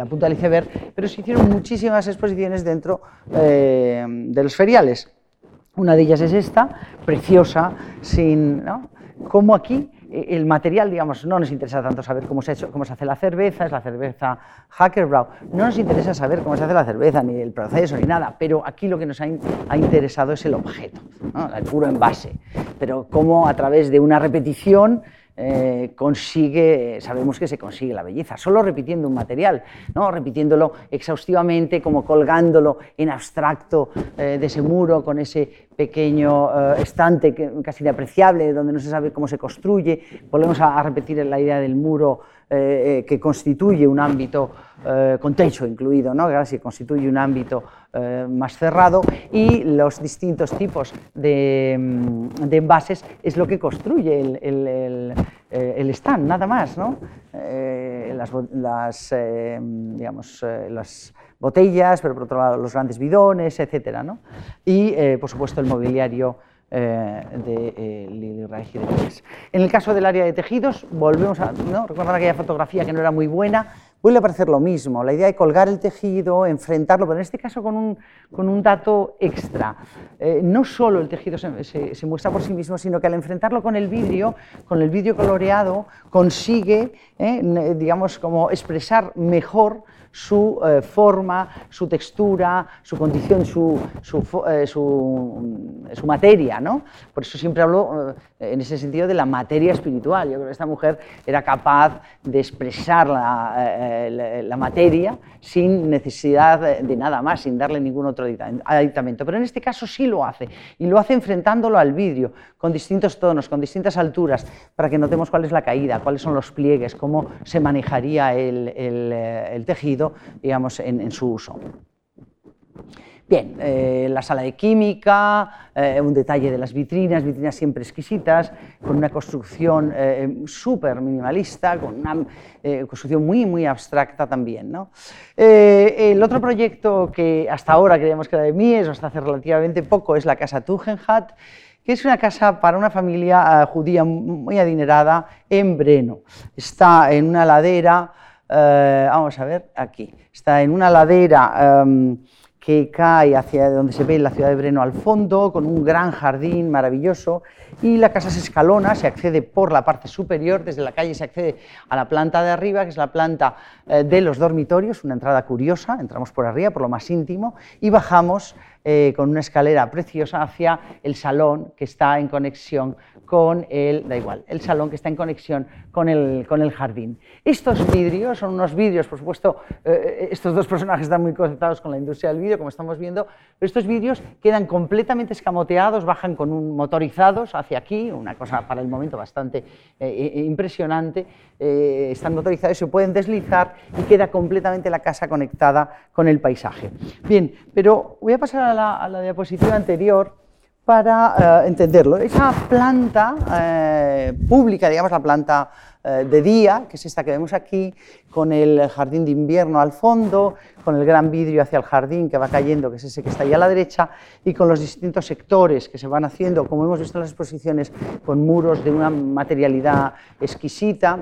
punta del iceberg, pero se hicieron muchísimas exposiciones dentro eh, de los feriales. Una de ellas es esta, preciosa, sin, ¿no? como aquí el material, digamos, no nos interesa tanto saber cómo se, ha hecho, cómo se hace la cerveza, es la cerveza Hackerbrow, no nos interesa saber cómo se hace la cerveza, ni el proceso, ni nada, pero aquí lo que nos ha, interesado es el objeto, el puro envase, pero cómo a través de una repetición eh, consigue, sabemos que se consigue la belleza, solo repitiendo un material, ¿no? repitiéndolo exhaustivamente, como colgándolo en abstracto eh, de ese muro con ese pequeño eh, estante que, casi inapreciable, donde no se sabe cómo se construye. Volvemos a, repetir la idea del muro que constituye un ámbito, con techo incluido, ¿no? que constituye un ámbito más cerrado, y los distintos tipos de, mm, de envases es lo que construye el eh, el stand, nada más, ¿no? Eh, las, eh, digamos, las botellas, pero por otro lado los grandes bidones, etcétera, ¿no? Y, por supuesto, el mobiliario de Lili y de En el caso del área de tejidos, volvemos a ¿no? recordar aquella fotografía que no era muy buena, vuelve a aparecer lo mismo, la idea de colgar el tejido, enfrentarlo, pero en este caso con un, con un dato extra. Eh, no solo el tejido se, muestra por sí mismo, sino que al enfrentarlo con el vidrio, con el vidrio coloreado, consigue, eh, digamos, como expresar mejor su eh, forma, su textura, su condición, su, su, eh, su, materia. ¿no? Por eso siempre hablo eh, en ese sentido de la materia espiritual. Yo creo que esta mujer era capaz de expresar la, la, materia sin necesidad de nada más, sin darle ningún otro aditamento. Pero en este caso sí lo hace, y lo hace enfrentándolo al vidrio, con distintos tonos, con distintas alturas, para que notemos cuál es la caída, cuáles son los pliegues, cómo se manejaría el, el tejido digamos, en, su uso. Bien, eh, la sala de química, eh, un detalle de las vitrinas, vitrinas siempre exquisitas, con una construcción eh, súper minimalista, con una construcción muy, muy abstracta también. el otro proyecto que hasta ahora creíamos que era de Mies, o hasta hace relativamente poco, es la Casa Tugendhat, que es una casa para una familia judía muy adinerada en Breno. Está en una ladera eh, vamos a ver, aquí, está en una ladera em, que cae hacia donde se ve la ciudad de Breno al fondo, con un gran jardín maravilloso, y la casa se escalona, se accede por la parte superior, desde la calle se accede a la planta de arriba, que es la planta eh, de los dormitorios, una entrada curiosa, entramos por arriba, por lo más íntimo, y bajamos eh, con una escalera preciosa hacia el salón que está en conexión con el, da igual, el salón que está en conexión con el, con el jardín. Estos vidrios son unos vidrios, por supuesto, eh, estos dos personajes están muy conectados con la industria del vídeo, como estamos viendo, pero estos vidrios quedan completamente escamoteados, bajan con un motorizados hacia aquí, una cosa para el momento bastante eh, impresionante, están motorizados, se pueden deslizar y queda completamente la casa conectada con el paisaje. Bien, pero voy a pasar a a la, diapositiva anterior para eh, entenderlo. Esa planta eh, pública, digamos la planta eh, de día, que es esta que vemos aquí, con el jardín de invierno al fondo, con el gran vidrio hacia el jardín que va cayendo, que es ese que está ahí a la derecha, y con los distintos sectores que se van haciendo, como hemos visto en las exposiciones, con muros de una materialidad exquisita,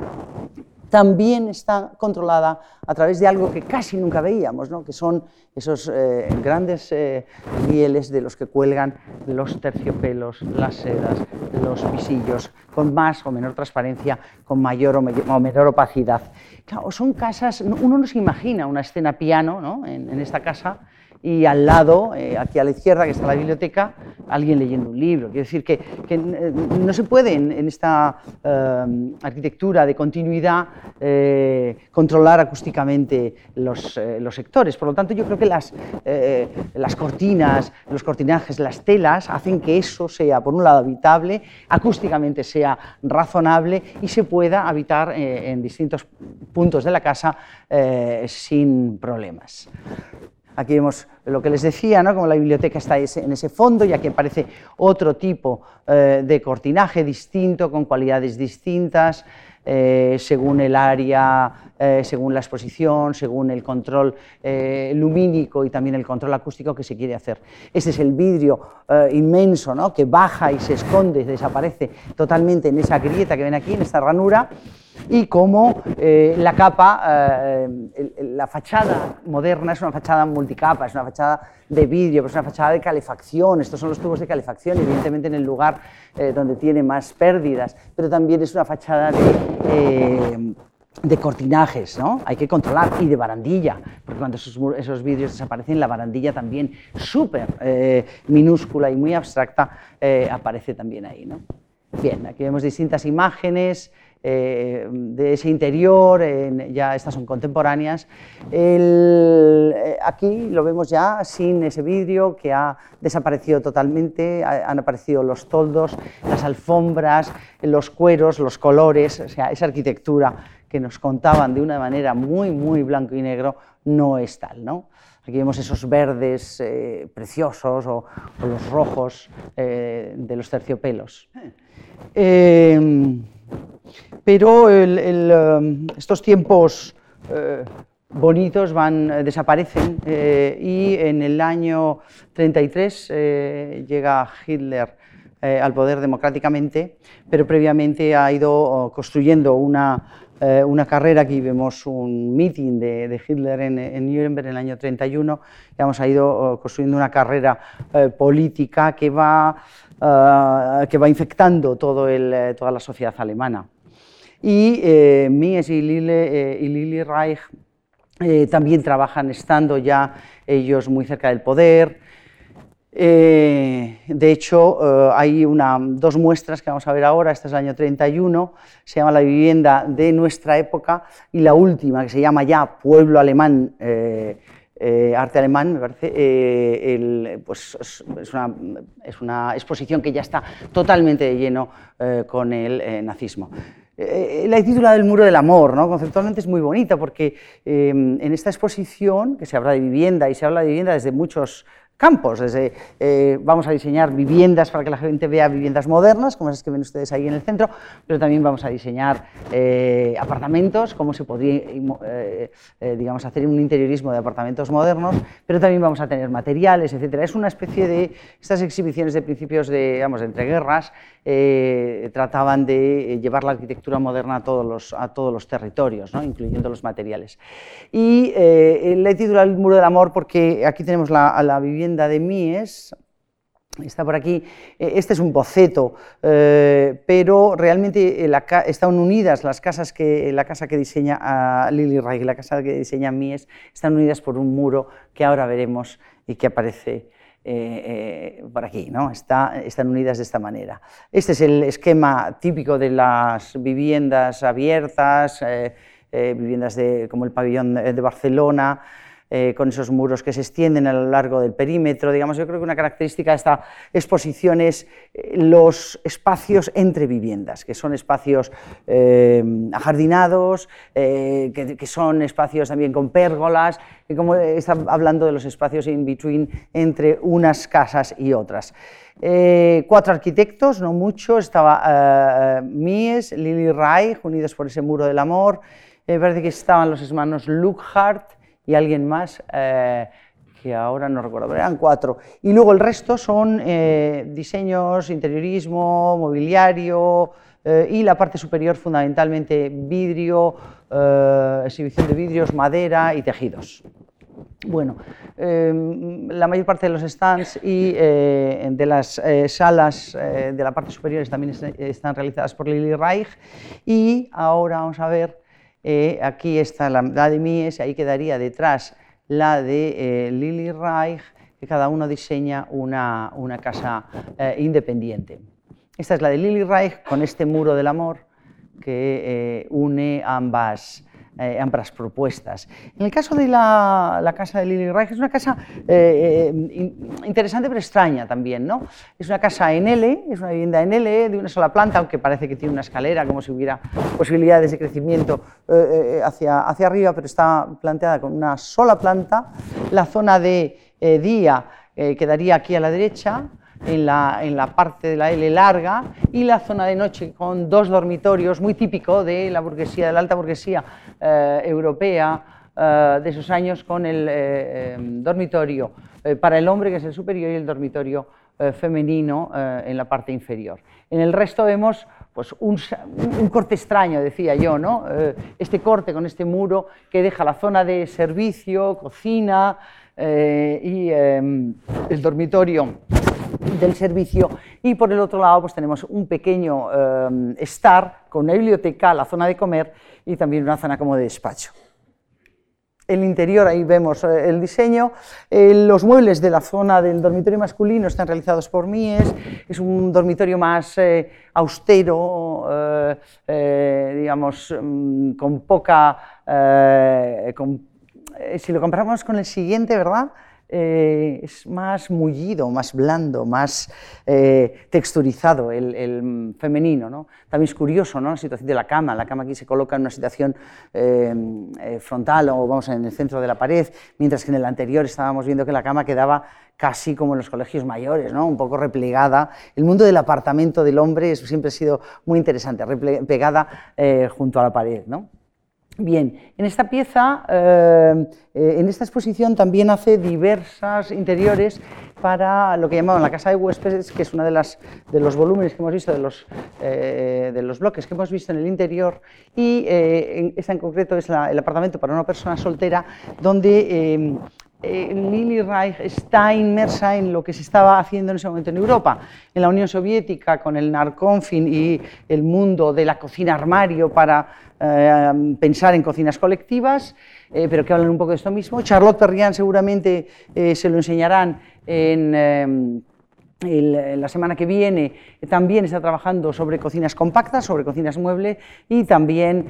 también está controlada a través de algo que casi nunca veíamos, ¿no? que son esos eh, grandes eh, rieles de los que cuelgan los terciopelos, las sedas, los visillos, con más o menor transparencia, con mayor o, menor opacidad. Claro, son casas, uno no se imagina una escena piano ¿no? en esta casa, y al lado, eh, aquí a la izquierda, que está la biblioteca, alguien leyendo un libro. Quiero decir que, eh, no se puede en, esta eh, arquitectura de continuidad controlar acústicamente los, los, sectores. Por lo tanto, yo creo que las, las cortinas, los cortinajes, las telas hacen que eso sea, por un lado, habitable, acústicamente sea razonable y se pueda habitar en distintos puntos de la casa sin problemas. Aquí vemos lo que les decía, ¿no? como la biblioteca está en ese fondo y aquí aparece otro tipo eh, de cortinaje distinto, con cualidades distintas, eh, según el área, eh, según la exposición, según el control lumínico y también el control acústico que se quiere hacer. Este es el vidrio inmenso ¿no? que baja y se esconde, desaparece totalmente en esa grieta que ven aquí, en esta ranura y cómo eh, la capa, eh, la fachada moderna es una fachada multicapa, es una fachada de vidrio, es una fachada de calefacción, estos son los tubos de calefacción, evidentemente en el lugar eh, donde tiene más pérdidas, pero también es una fachada de, cortinajes, ¿no? Hay que controlar, y de barandilla, porque cuando esos, vidrios desaparecen, la barandilla también súper minúscula y muy abstracta aparece también ahí, ¿no? Bien, aquí vemos distintas imágenes, eh, de ese interior, ya estas son contemporáneas. Eh, aquí lo vemos ya sin ese vidrio que ha desaparecido totalmente, han aparecido los toldos, las alfombras, los cueros, los colores, o sea, esa arquitectura que nos contaban de una manera muy, muy blanco y negro no es tal, ¿no? Aquí vemos esos verdes eh, preciosos o, los rojos de los terciopelos. Pero um, estos tiempos eh, bonitos van, eh, desaparecen eh, y en el año 33 llega Hitler al poder democráticamente, pero previamente ha ido oh, construyendo una, una carrera, aquí vemos un meeting de, Hitler en, Nuremberg en el año 31, digamos, ha ido oh, construyendo una carrera política que va, que va infectando todo el, toda la sociedad alemana y eh, Mies y Lille, eh, y Reich eh, también trabajan estando ya ellos muy cerca del poder. de hecho, hay dos muestras que vamos a ver ahora, esta es el año 31, se llama La vivienda de nuestra época, y la última, que se llama ya Pueblo Alemán, arte alemán, me parece, pues es, una, exposición que ya está totalmente de lleno con el nazismo. Eh, la titula del muro del amor, ¿no? conceptualmente es muy bonita porque eh, en esta exposición, que se habla de vivienda y se habla de vivienda desde muchos campos, desde eh, vamos a diseñar viviendas para que la gente vea viviendas modernas, como esas que ven ustedes ahí en el centro, pero también vamos a diseñar eh, apartamentos, como se podría, eh, digamos, hacer un interiorismo de apartamentos modernos, pero también vamos a tener materiales, etcétera. Es una especie de, estas exhibiciones de principios de, digamos, de entreguerras, trataban de llevar la arquitectura moderna a todos los, a todos los territorios, ¿no? incluyendo los materiales. Y le he titulado El muro del amor porque aquí tenemos la, la vivienda de Mies, está por aquí, e, este es un boceto, eh, pero realmente están unidas las casas que, la casa que diseña a Lily Reich y la casa que diseña Mies, están unidas por un muro que ahora veremos y que aparece eh, eh, por aquí, ¿no? Está, están unidas de esta manera. Este es el esquema típico de las viviendas abiertas, viviendas de, como el pabellón de Barcelona, eh, con esos muros que se extienden a lo largo del perímetro. Digamos, yo creo que una característica de esta exposición es eh, los espacios entre viviendas, que son espacios eh, ajardinados, que, son espacios también con pérgolas, y como está hablando de los espacios in between entre unas casas y otras. cuatro arquitectos, no mucho, estaba Mies, Lily Reich, unidos por ese muro del amor, me parece que estaban los hermanos Luckhart, y alguien más eh, que ahora no recuerdo, eran cuatro. Y luego el resto son eh, diseños, interiorismo, mobiliario, y la parte superior fundamentalmente vidrio, exhibición de vidrios, madera y tejidos. Bueno, em, la mayor parte de los stands y eh, de las eh, salas eh, de la parte superior también están realizadas por Lili Reich y ahora vamos a ver, aquí está la, de Mies ahí quedaría detrás la de Lili Reich, que cada uno diseña una, una casa independiente. Esta es la de Lili Reich con este muro del amor que une ambas, eh, propuestas. En el caso de la, casa de Lili Reich, es una casa eh, eh, interesante pero extraña también. ¿no? Es una casa en L, es una vivienda en L de una sola planta, aunque parece que tiene una escalera, como si hubiera posibilidades de crecimiento hacia, hacia arriba, pero está planteada con una sola planta. La zona de día quedaría aquí a la derecha, en la, parte de la L larga y la zona de noche con dos dormitorios, muy típico de la burguesía, de la alta burguesía eh, europea eh, de esos años, con el eh, dormitorio para el hombre, que es el superior, y el dormitorio femenino en la parte inferior. En el resto vemos pues, un, corte extraño, decía yo, ¿no? este corte con este muro que deja la zona de servicio, cocina y el dormitorio del servicio y por el otro lado pues tenemos un pequeño eh, estar con una biblioteca, la zona de comer y también una zona como de despacho. El interior, ahí vemos eh, el diseño. Eh, los muebles de la zona del dormitorio masculino están realizados por Mies. Es un dormitorio más austero, digamos, mm, con poca... si lo comparamos con el siguiente, ¿verdad? Eh, es más mullido, más blando, más eh, texturizado el, femenino. ¿no? También es curioso ¿no? la situación de la cama. La cama aquí se coloca en una situación eh, frontal o vamos en el centro de la pared, mientras que en el anterior estábamos viendo que la cama quedaba casi como en los colegios mayores, ¿no? un poco replegada. El mundo del apartamento del hombre siempre ha sido muy interesante, pegada junto a la pared. ¿no? Bien, en esta pieza, eh, eh, en esta exposición también hace diversas interiores para lo que llamaban la casa de huéspedes, que es uno de, de los volúmenes que hemos visto, de los, eh, de los bloques que hemos visto en el interior, y esta en concreto es el apartamento para una persona soltera, donde Lili Reich está inmersa en lo que se estaba haciendo en ese momento en Europa, en la Unión Soviética, con el Narconfin y el mundo de la cocina armario para eh, pensar en cocinas colectivas, eh, pero que hablan un poco de esto mismo. Charlotte Perriand seguramente eh, se lo enseñarán en... la semana que viene también está trabajando sobre cocinas compactas, sobre cocinas muebles y también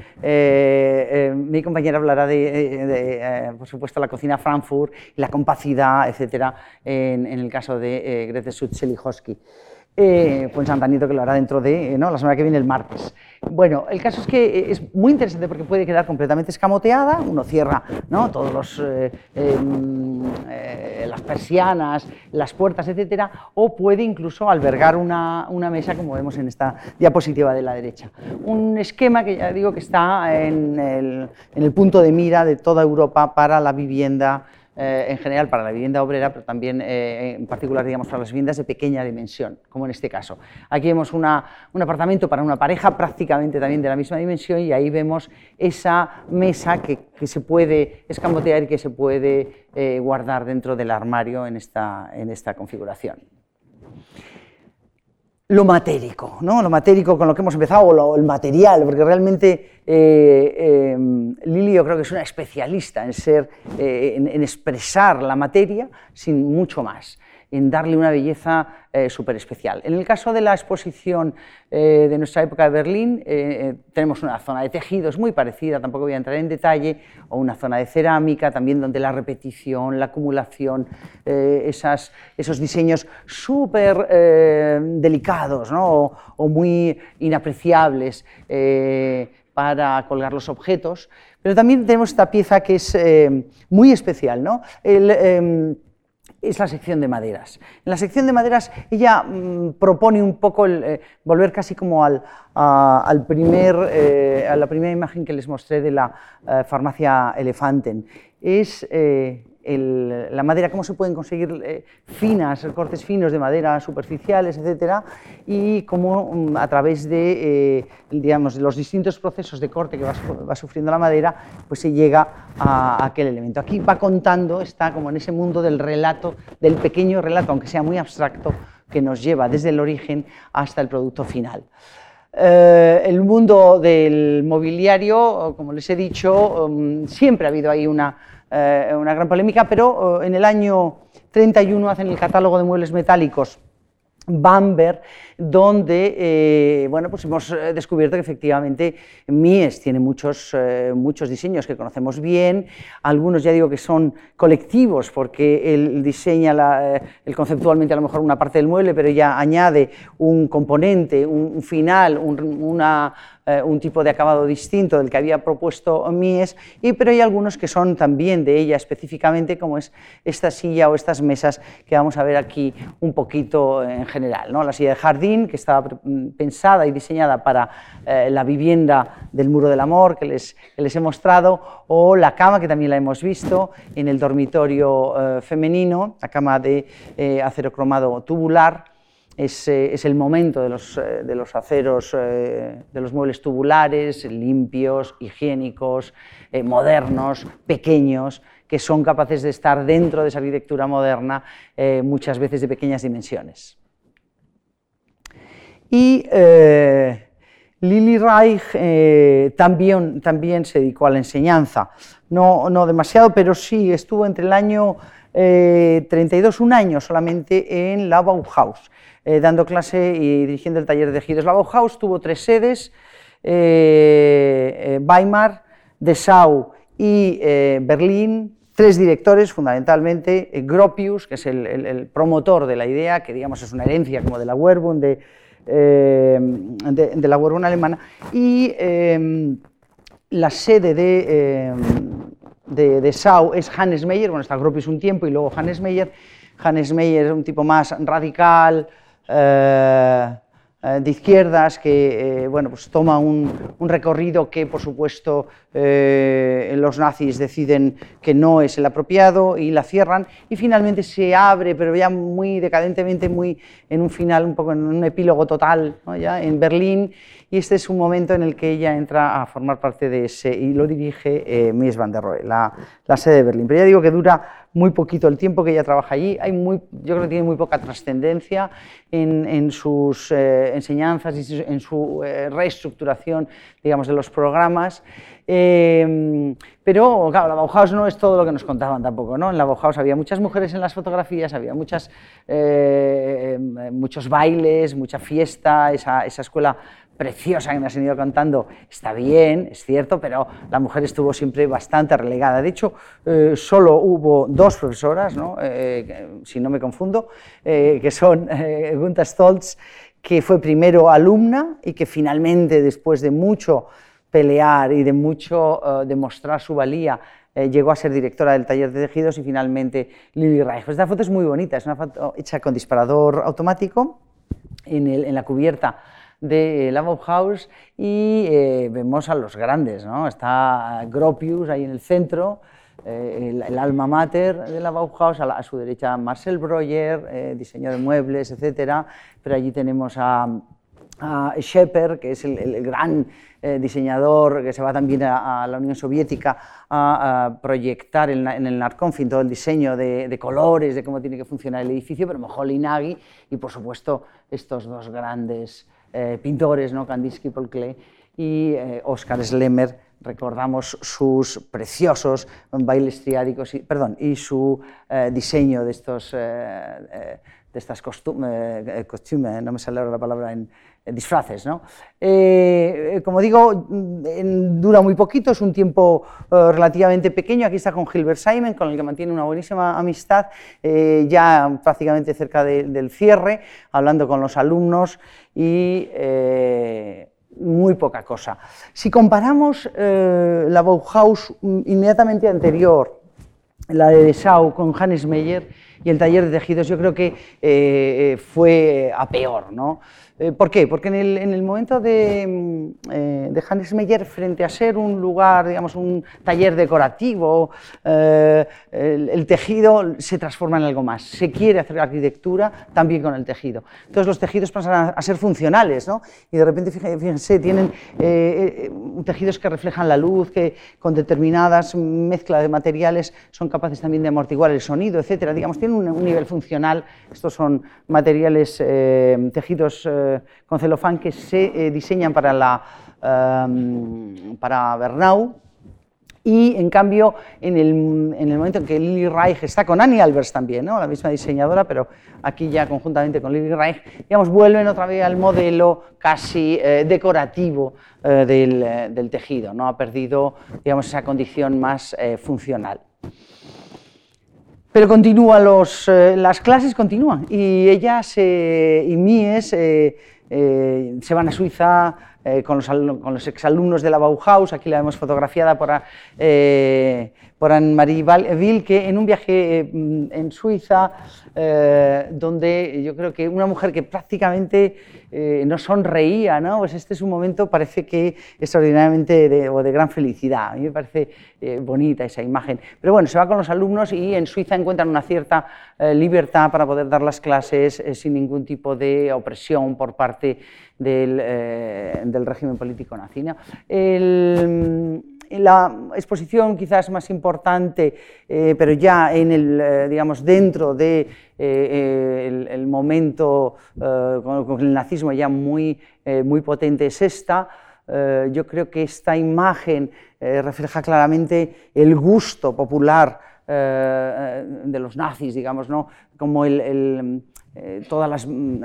mi compañera hablará de, por supuesto, la cocina Frankfurt, la compacidad, etcétera, en, el caso de Grete Sutzelichowski eh, pues Santanito que lo hará dentro de ¿no? la semana que viene, el martes. Bueno, el caso es que eh, es muy interesante porque puede quedar completamente escamoteada, uno cierra los, eh, em, eh, las persianas, las puertas, etcétera, o puede incluso albergar una, mesa como vemos en esta diapositiva de la derecha. Un esquema que ya digo que está en el punto de mira de toda Europa para la vivienda eh, en general para la vivienda obrera, pero también eh, en particular digamos, para las viviendas de pequeña dimensión, como en este caso. Aquí vemos un apartamento para una pareja prácticamente también de la misma dimensión y ahí vemos esa mesa que, se puede escamotear y que se puede eh, guardar dentro del armario en esta, en esta configuración lo matérico, ¿no? lo matérico con lo que hemos empezado, o el material, porque realmente eh, em, Lili yo creo que es una especialista en, ser, eh, en expresar la materia sin mucho más en darle una belleza eh, súper especial. En el caso de la exposición eh, de nuestra época de Berlín, eh, tenemos una zona de tejidos muy parecida, tampoco voy a entrar en detalle, o una zona de cerámica, también donde la repetición, la acumulación, esas, esos diseños súper delicados ¿no? o, muy inapreciables para colgar los objetos, pero también tenemos esta pieza que es muy especial. ¿no? El, es la sección de maderas. En la sección de maderas ella mm, propone un poco el, eh, volver casi como al, al primer, eh, a la primera imagen que les mostré de la eh, farmacia Elefanten. Es la madera, cómo se pueden conseguir eh, finas, cortes finos de madera superficiales, etcétera, y cómo mm, a través de, eh, digamos, los distintos procesos de corte que va, sufriendo la madera, pues se llega a, aquel elemento. Aquí va contando, está como en ese mundo del relato, del pequeño relato, aunque sea muy abstracto, que nos lleva desde el origen hasta el producto final. Eh, el mundo del mobiliario, como les he dicho, mm, siempre ha habido ahí una eh, una gran polémica, pero eh, en el año 31 hacen el catálogo de muebles metálicos Bamber, donde eh, bueno, pues hemos descubierto que efectivamente Mies tiene muchos, muchos diseños que conocemos bien, algunos ya digo que son colectivos porque él diseña la, conceptualmente a lo mejor una parte del mueble, pero ya añade un componente, un, final, una eh, un tipo de acabado distinto del que había propuesto Mies, y, pero hay algunos que son también de ella específicamente, como es esta silla o estas mesas que vamos a ver aquí un poquito en general. ¿no? La silla de jardín, que estaba pensada y diseñada para eh, la vivienda del Muro del Amor, que les, les, he mostrado, o la cama, que también la hemos visto en el dormitorio eh, femenino, la cama de acero cromado tubular, es, el momento de los, eh, de los aceros, eh, de los muebles tubulares, limpios, higiénicos, eh, modernos, pequeños, que son capaces de estar dentro de esa arquitectura moderna, muchas veces de pequeñas dimensiones. Y Lili Reich también, también se dedicó a la enseñanza, no, no demasiado, pero sí estuvo entre el año 32, un año solamente en la Bauhaus eh, dando clase y dirigiendo el taller de tejidos. La Bauhaus tuvo tres sedes, eh, eh, Weimar, Dessau y Berlín, tres directores fundamentalmente, Gropius, que es el, promotor de la idea, que digamos es una herencia como de la Werbung, de, de, la Werbung alemana, y la sede de, de, Dessau es Hannes Meyer, bueno, está Gropius un tiempo y luego Hannes Meyer, Hannes Meyer es un tipo más radical, eh, de izquierdas que eh, bueno, pues toma un, recorrido que, por supuesto, los nazis deciden que no es el apropiado y la cierran, y finalmente se abre, pero ya muy decadentemente, muy en un final, un poco en un epílogo total, ya en Berlín, y este es un momento en el que ella entra a formar parte de ese, y lo dirige Mies van der Rohe, la, la sede de Berlín. Pero ya digo que dura muy poquito el tiempo que ella trabaja allí, hay muy, yo creo que tiene muy poca trascendencia en, sus eh, enseñanzas y en su eh, reestructuración, digamos, de los programas. Eh, pero, claro, la Bauhaus no es todo lo que nos contaban tampoco, ¿no? En la Bauhaus había muchas mujeres en las fotografías, había muchas, muchos bailes, mucha fiesta, esa, esa escuela preciosa que me has venido contando está bien, es cierto, pero la mujer estuvo siempre bastante relegada. De hecho, eh, solo hubo dos profesoras, ¿no? Eh, si no me confundo, eh, que son Gunther Stoltz, que fue primero alumna y que finalmente, después de mucho pelear y de mucho demostrar su valía, llegó a ser directora del taller de tejidos y finalmente Lili Reich. Esta foto es muy bonita, es una foto hecha con disparador automático en la cubierta de la Bauhaus y eh, vemos a los grandes, ¿no? Está Gropius ahí en el centro, eh, el, alma mater de la Bauhaus, a, su derecha Marcel Breuer, eh, diseño de muebles, etcétera, pero allí tenemos a, a Shepard, que es el, gran diseñador que se va también a, la Unión Soviética a, proyectar en, el Narconfin todo el diseño de, colores, de cómo tiene que funcionar el edificio, pero Moholy Nagy y por supuesto estos dos grandes eh, pintores, ¿no? Kandinsky, Paul y eh, Oscar Schlemmer, recordamos sus preciosos bailes triádicos y, perdón, y su eh, diseño de estos de estas costumes, no me sale la palabra en, disfraces. ¿no? como digo, mm, dura muy poquito, es un tiempo relativamente pequeño. Aquí está con Gilbert Simon, con el que mantiene una buenísima amistad, ya prácticamente cerca del cierre, hablando con los alumnos y eh, muy poca cosa. Si comparamos eh, la Bauhaus inmediatamente anterior, la de Dessau con Hannes Meyer y el taller de tejidos, yo creo que eh, fue a peor. ¿no? Eh, ¿Por qué? Porque en el, momento de, mm, eh, de, Hannes Meyer, frente a ser un lugar, digamos, un taller decorativo, eh, el, tejido se transforma en algo más. Se quiere hacer arquitectura también con el tejido. Entonces los tejidos pasan a, ser funcionales, ¿no? Y de repente, fíjense, tienen tejidos que reflejan la luz, que con determinadas mezclas de materiales son capaces también de amortiguar el sonido, etcétera. Digamos, un, un nivel funcional. Estos son materiales, tejidos con celofán que se eh, diseñan para, la, em, para Bernau. Y en cambio, en el, momento en que Lily Reich está con Annie Albers también, ¿no? la misma diseñadora, pero aquí ya conjuntamente con Lily Reich, digamos, vuelven otra vez al modelo casi eh, decorativo eh, del, del, tejido, ¿no? ha perdido digamos, esa condición más funcional. Pero continúan los, las clases continúan. Y ellas y Mies eh, se van a Suiza eh, con, los, con, los, exalumnos de la Bauhaus, aquí la vemos fotografiada eh, por Anne-Marie Wilke, en un viaje en Suiza, donde yo creo que una mujer que prácticamente no sonreía, ¿no? pues este es un momento, parece que extraordinariamente de, o de gran felicidad, a mí me parece bonita esa imagen. Pero bueno, se va con los alumnos y en Suiza encuentran una cierta libertad para poder dar las clases sin ningún tipo de opresión por parte eh, del, régimen político nazi. La exposición quizás más importante, eh, pero ya en el, eh, digamos, dentro de, el, momento con, el nazismo ya muy, muy potente es esta, yo creo que esta imagen refleja claramente el gusto popular de los nazis, digamos, ¿no? como el, todas las, mm,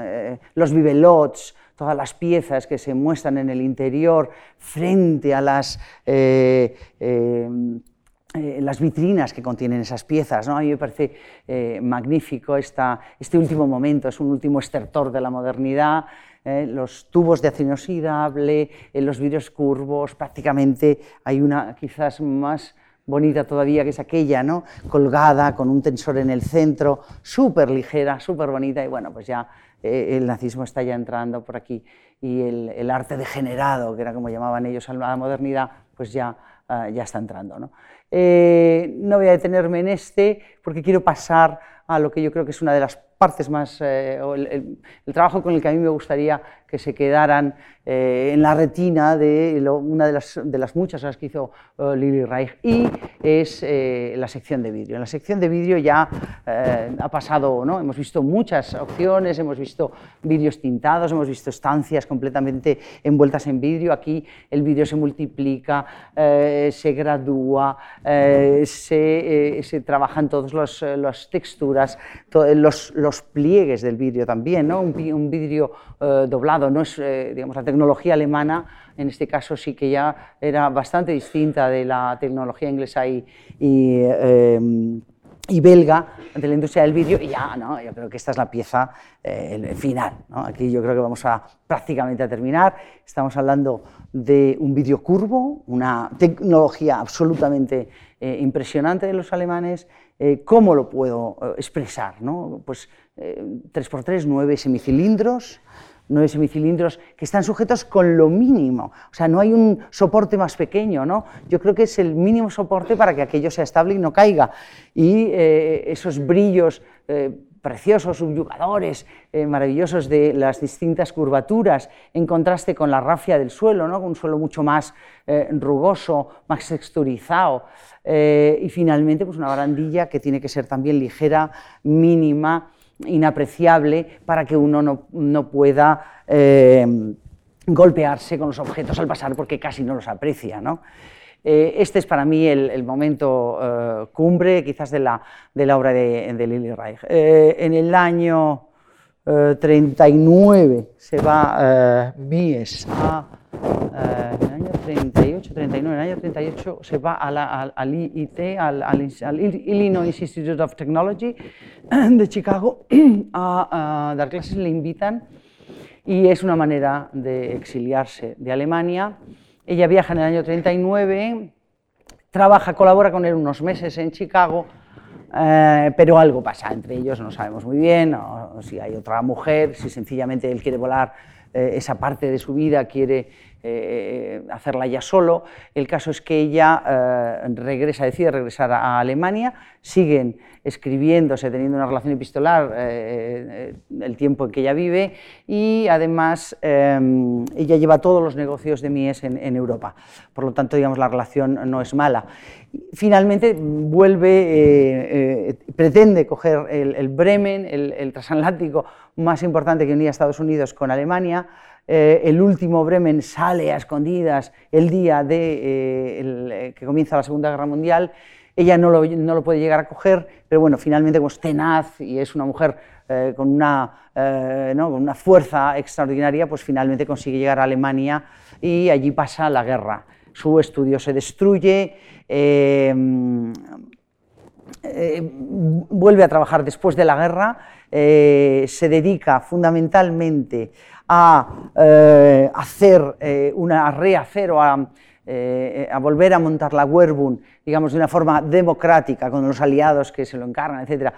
los bibelots, todas las piezas que se muestran en el interior frente a las... Eh, eh, eh, las vitrinas que contienen esas piezas. ¿no? A mí me parece magnífico esta, este último momento, es un último estertor de la modernidad, los tubos de acero inoxidable, los vidrios curvos, prácticamente hay una quizás más bonita todavía que es aquella, ¿no? colgada con un tensor en el centro, súper ligera, súper bonita y bueno, pues ya eh, el nazismo está ya entrando por aquí y el, arte degenerado, que era como llamaban ellos a la modernidad, pues ya, ah, ya está entrando. ¿no? Eh, no voy a detenerme en este porque quiero pasar a lo que yo creo que es una de las partes más, eh, el, trabajo con el que a mí me gustaría que se quedaran eh, en la retina de una de las, de las, muchas cosas que hizo uh, Lili Reich y es eh, la sección de vídeo. En la sección de vídeo ya ha pasado, ¿no? hemos visto muchas opciones, hemos visto vídeos tintados, hemos visto estancias completamente envueltas en vídeo, aquí el vídeo se multiplica, se gradúa, se, se, trabajan todas las texturas, los, los, pliegues del vídeo también, ¿no? un, vídeo doblado, no es, digamos, la tecnología alemana, en este caso sí que ya era bastante distinta de la tecnología inglesa y, y, eh, belga de la industria del vídeo, y ya, ¿no? yo creo que esta es la pieza eh, final. Aquí yo creo que vamos a prácticamente a terminar. Estamos hablando de un vídeo curvo, una tecnología absolutamente eh, impresionante de los alemanes. ¿Cómo lo puedo expresar? ¿no? Pues 3x3, 9 semicilindros, nueve semicilindros que están sujetos con lo mínimo. O sea, no hay un soporte más pequeño, ¿no? Yo creo que es el mínimo soporte para que aquello sea estable y no caiga. Y eh, esos brillos eh, preciosos, subyugadores, eh, maravillosos de las distintas curvaturas, en contraste con la rafia del suelo, ¿no? un suelo mucho más rugoso, más texturizado. y finalmente, pues una barandilla que tiene que ser también ligera, mínima, inapreciable para que uno no, pueda eh, golpearse con los objetos al pasar porque casi no los aprecia. Eh, este es para mí el, momento eh, cumbre quizás de la, de la obra de, de Lili Reich. en el año 39 se va Mies a en el año 38, 39, en el año 38 se va al, IIT, al, Illinois Institute of Technology de Chicago a, dar clases, le invitan y es una manera de exiliarse de Alemania. Ella viaja en el año 39, trabaja, colabora con él unos meses en Chicago, eh, pero algo pasa entre ellos, no sabemos muy bien, si hay otra mujer, si sencillamente él quiere volar esa parte de su vida quiere hacerla ya solo. El caso es que ella regresa, decide regresar a Alemania, siguen escribiéndose, teniendo una relación epistolar el tiempo en que ella vive y además ella lleva todos los negocios de Mies en, Europa. Por lo tanto, digamos, la relación no es mala finalmente vuelve, eh, eh, pretende coger el, Bremen, el, transatlántico más importante que unía Estados Unidos con Alemania. Eh, el último Bremen sale a escondidas el día de, que comienza la Segunda Guerra Mundial. Ella no lo, no lo, puede llegar a coger, pero bueno, finalmente es tenaz y es una mujer con, una, ¿no? con una fuerza extraordinaria, pues finalmente consigue llegar a Alemania y allí pasa la guerra su estudio se destruye, eh, vuelve a trabajar después de la guerra, eh, se dedica fundamentalmente a eh, hacer una, a rehacer o a, volver a montar la Werbun, digamos, de una forma democrática, con los aliados que se lo encargan, etc.,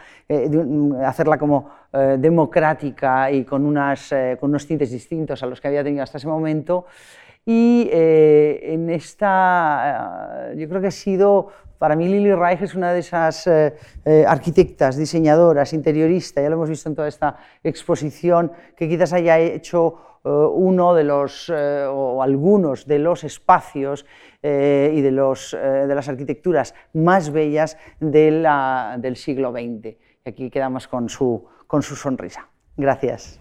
hacerla como democrática y con, unas, con unos tintes distintos a los que había tenido hasta ese momento. Y eh, en esta, yo creo que ha sido, para mí Lili Reich es una de esas eh, eh, arquitectas, diseñadoras, interioristas, ya lo hemos visto en toda esta exposición, que quizás haya hecho uno de los, o algunos de los espacios y de, los, de las arquitecturas más bellas del siglo XX. Y aquí quedamos con su, con su sonrisa. Gracias.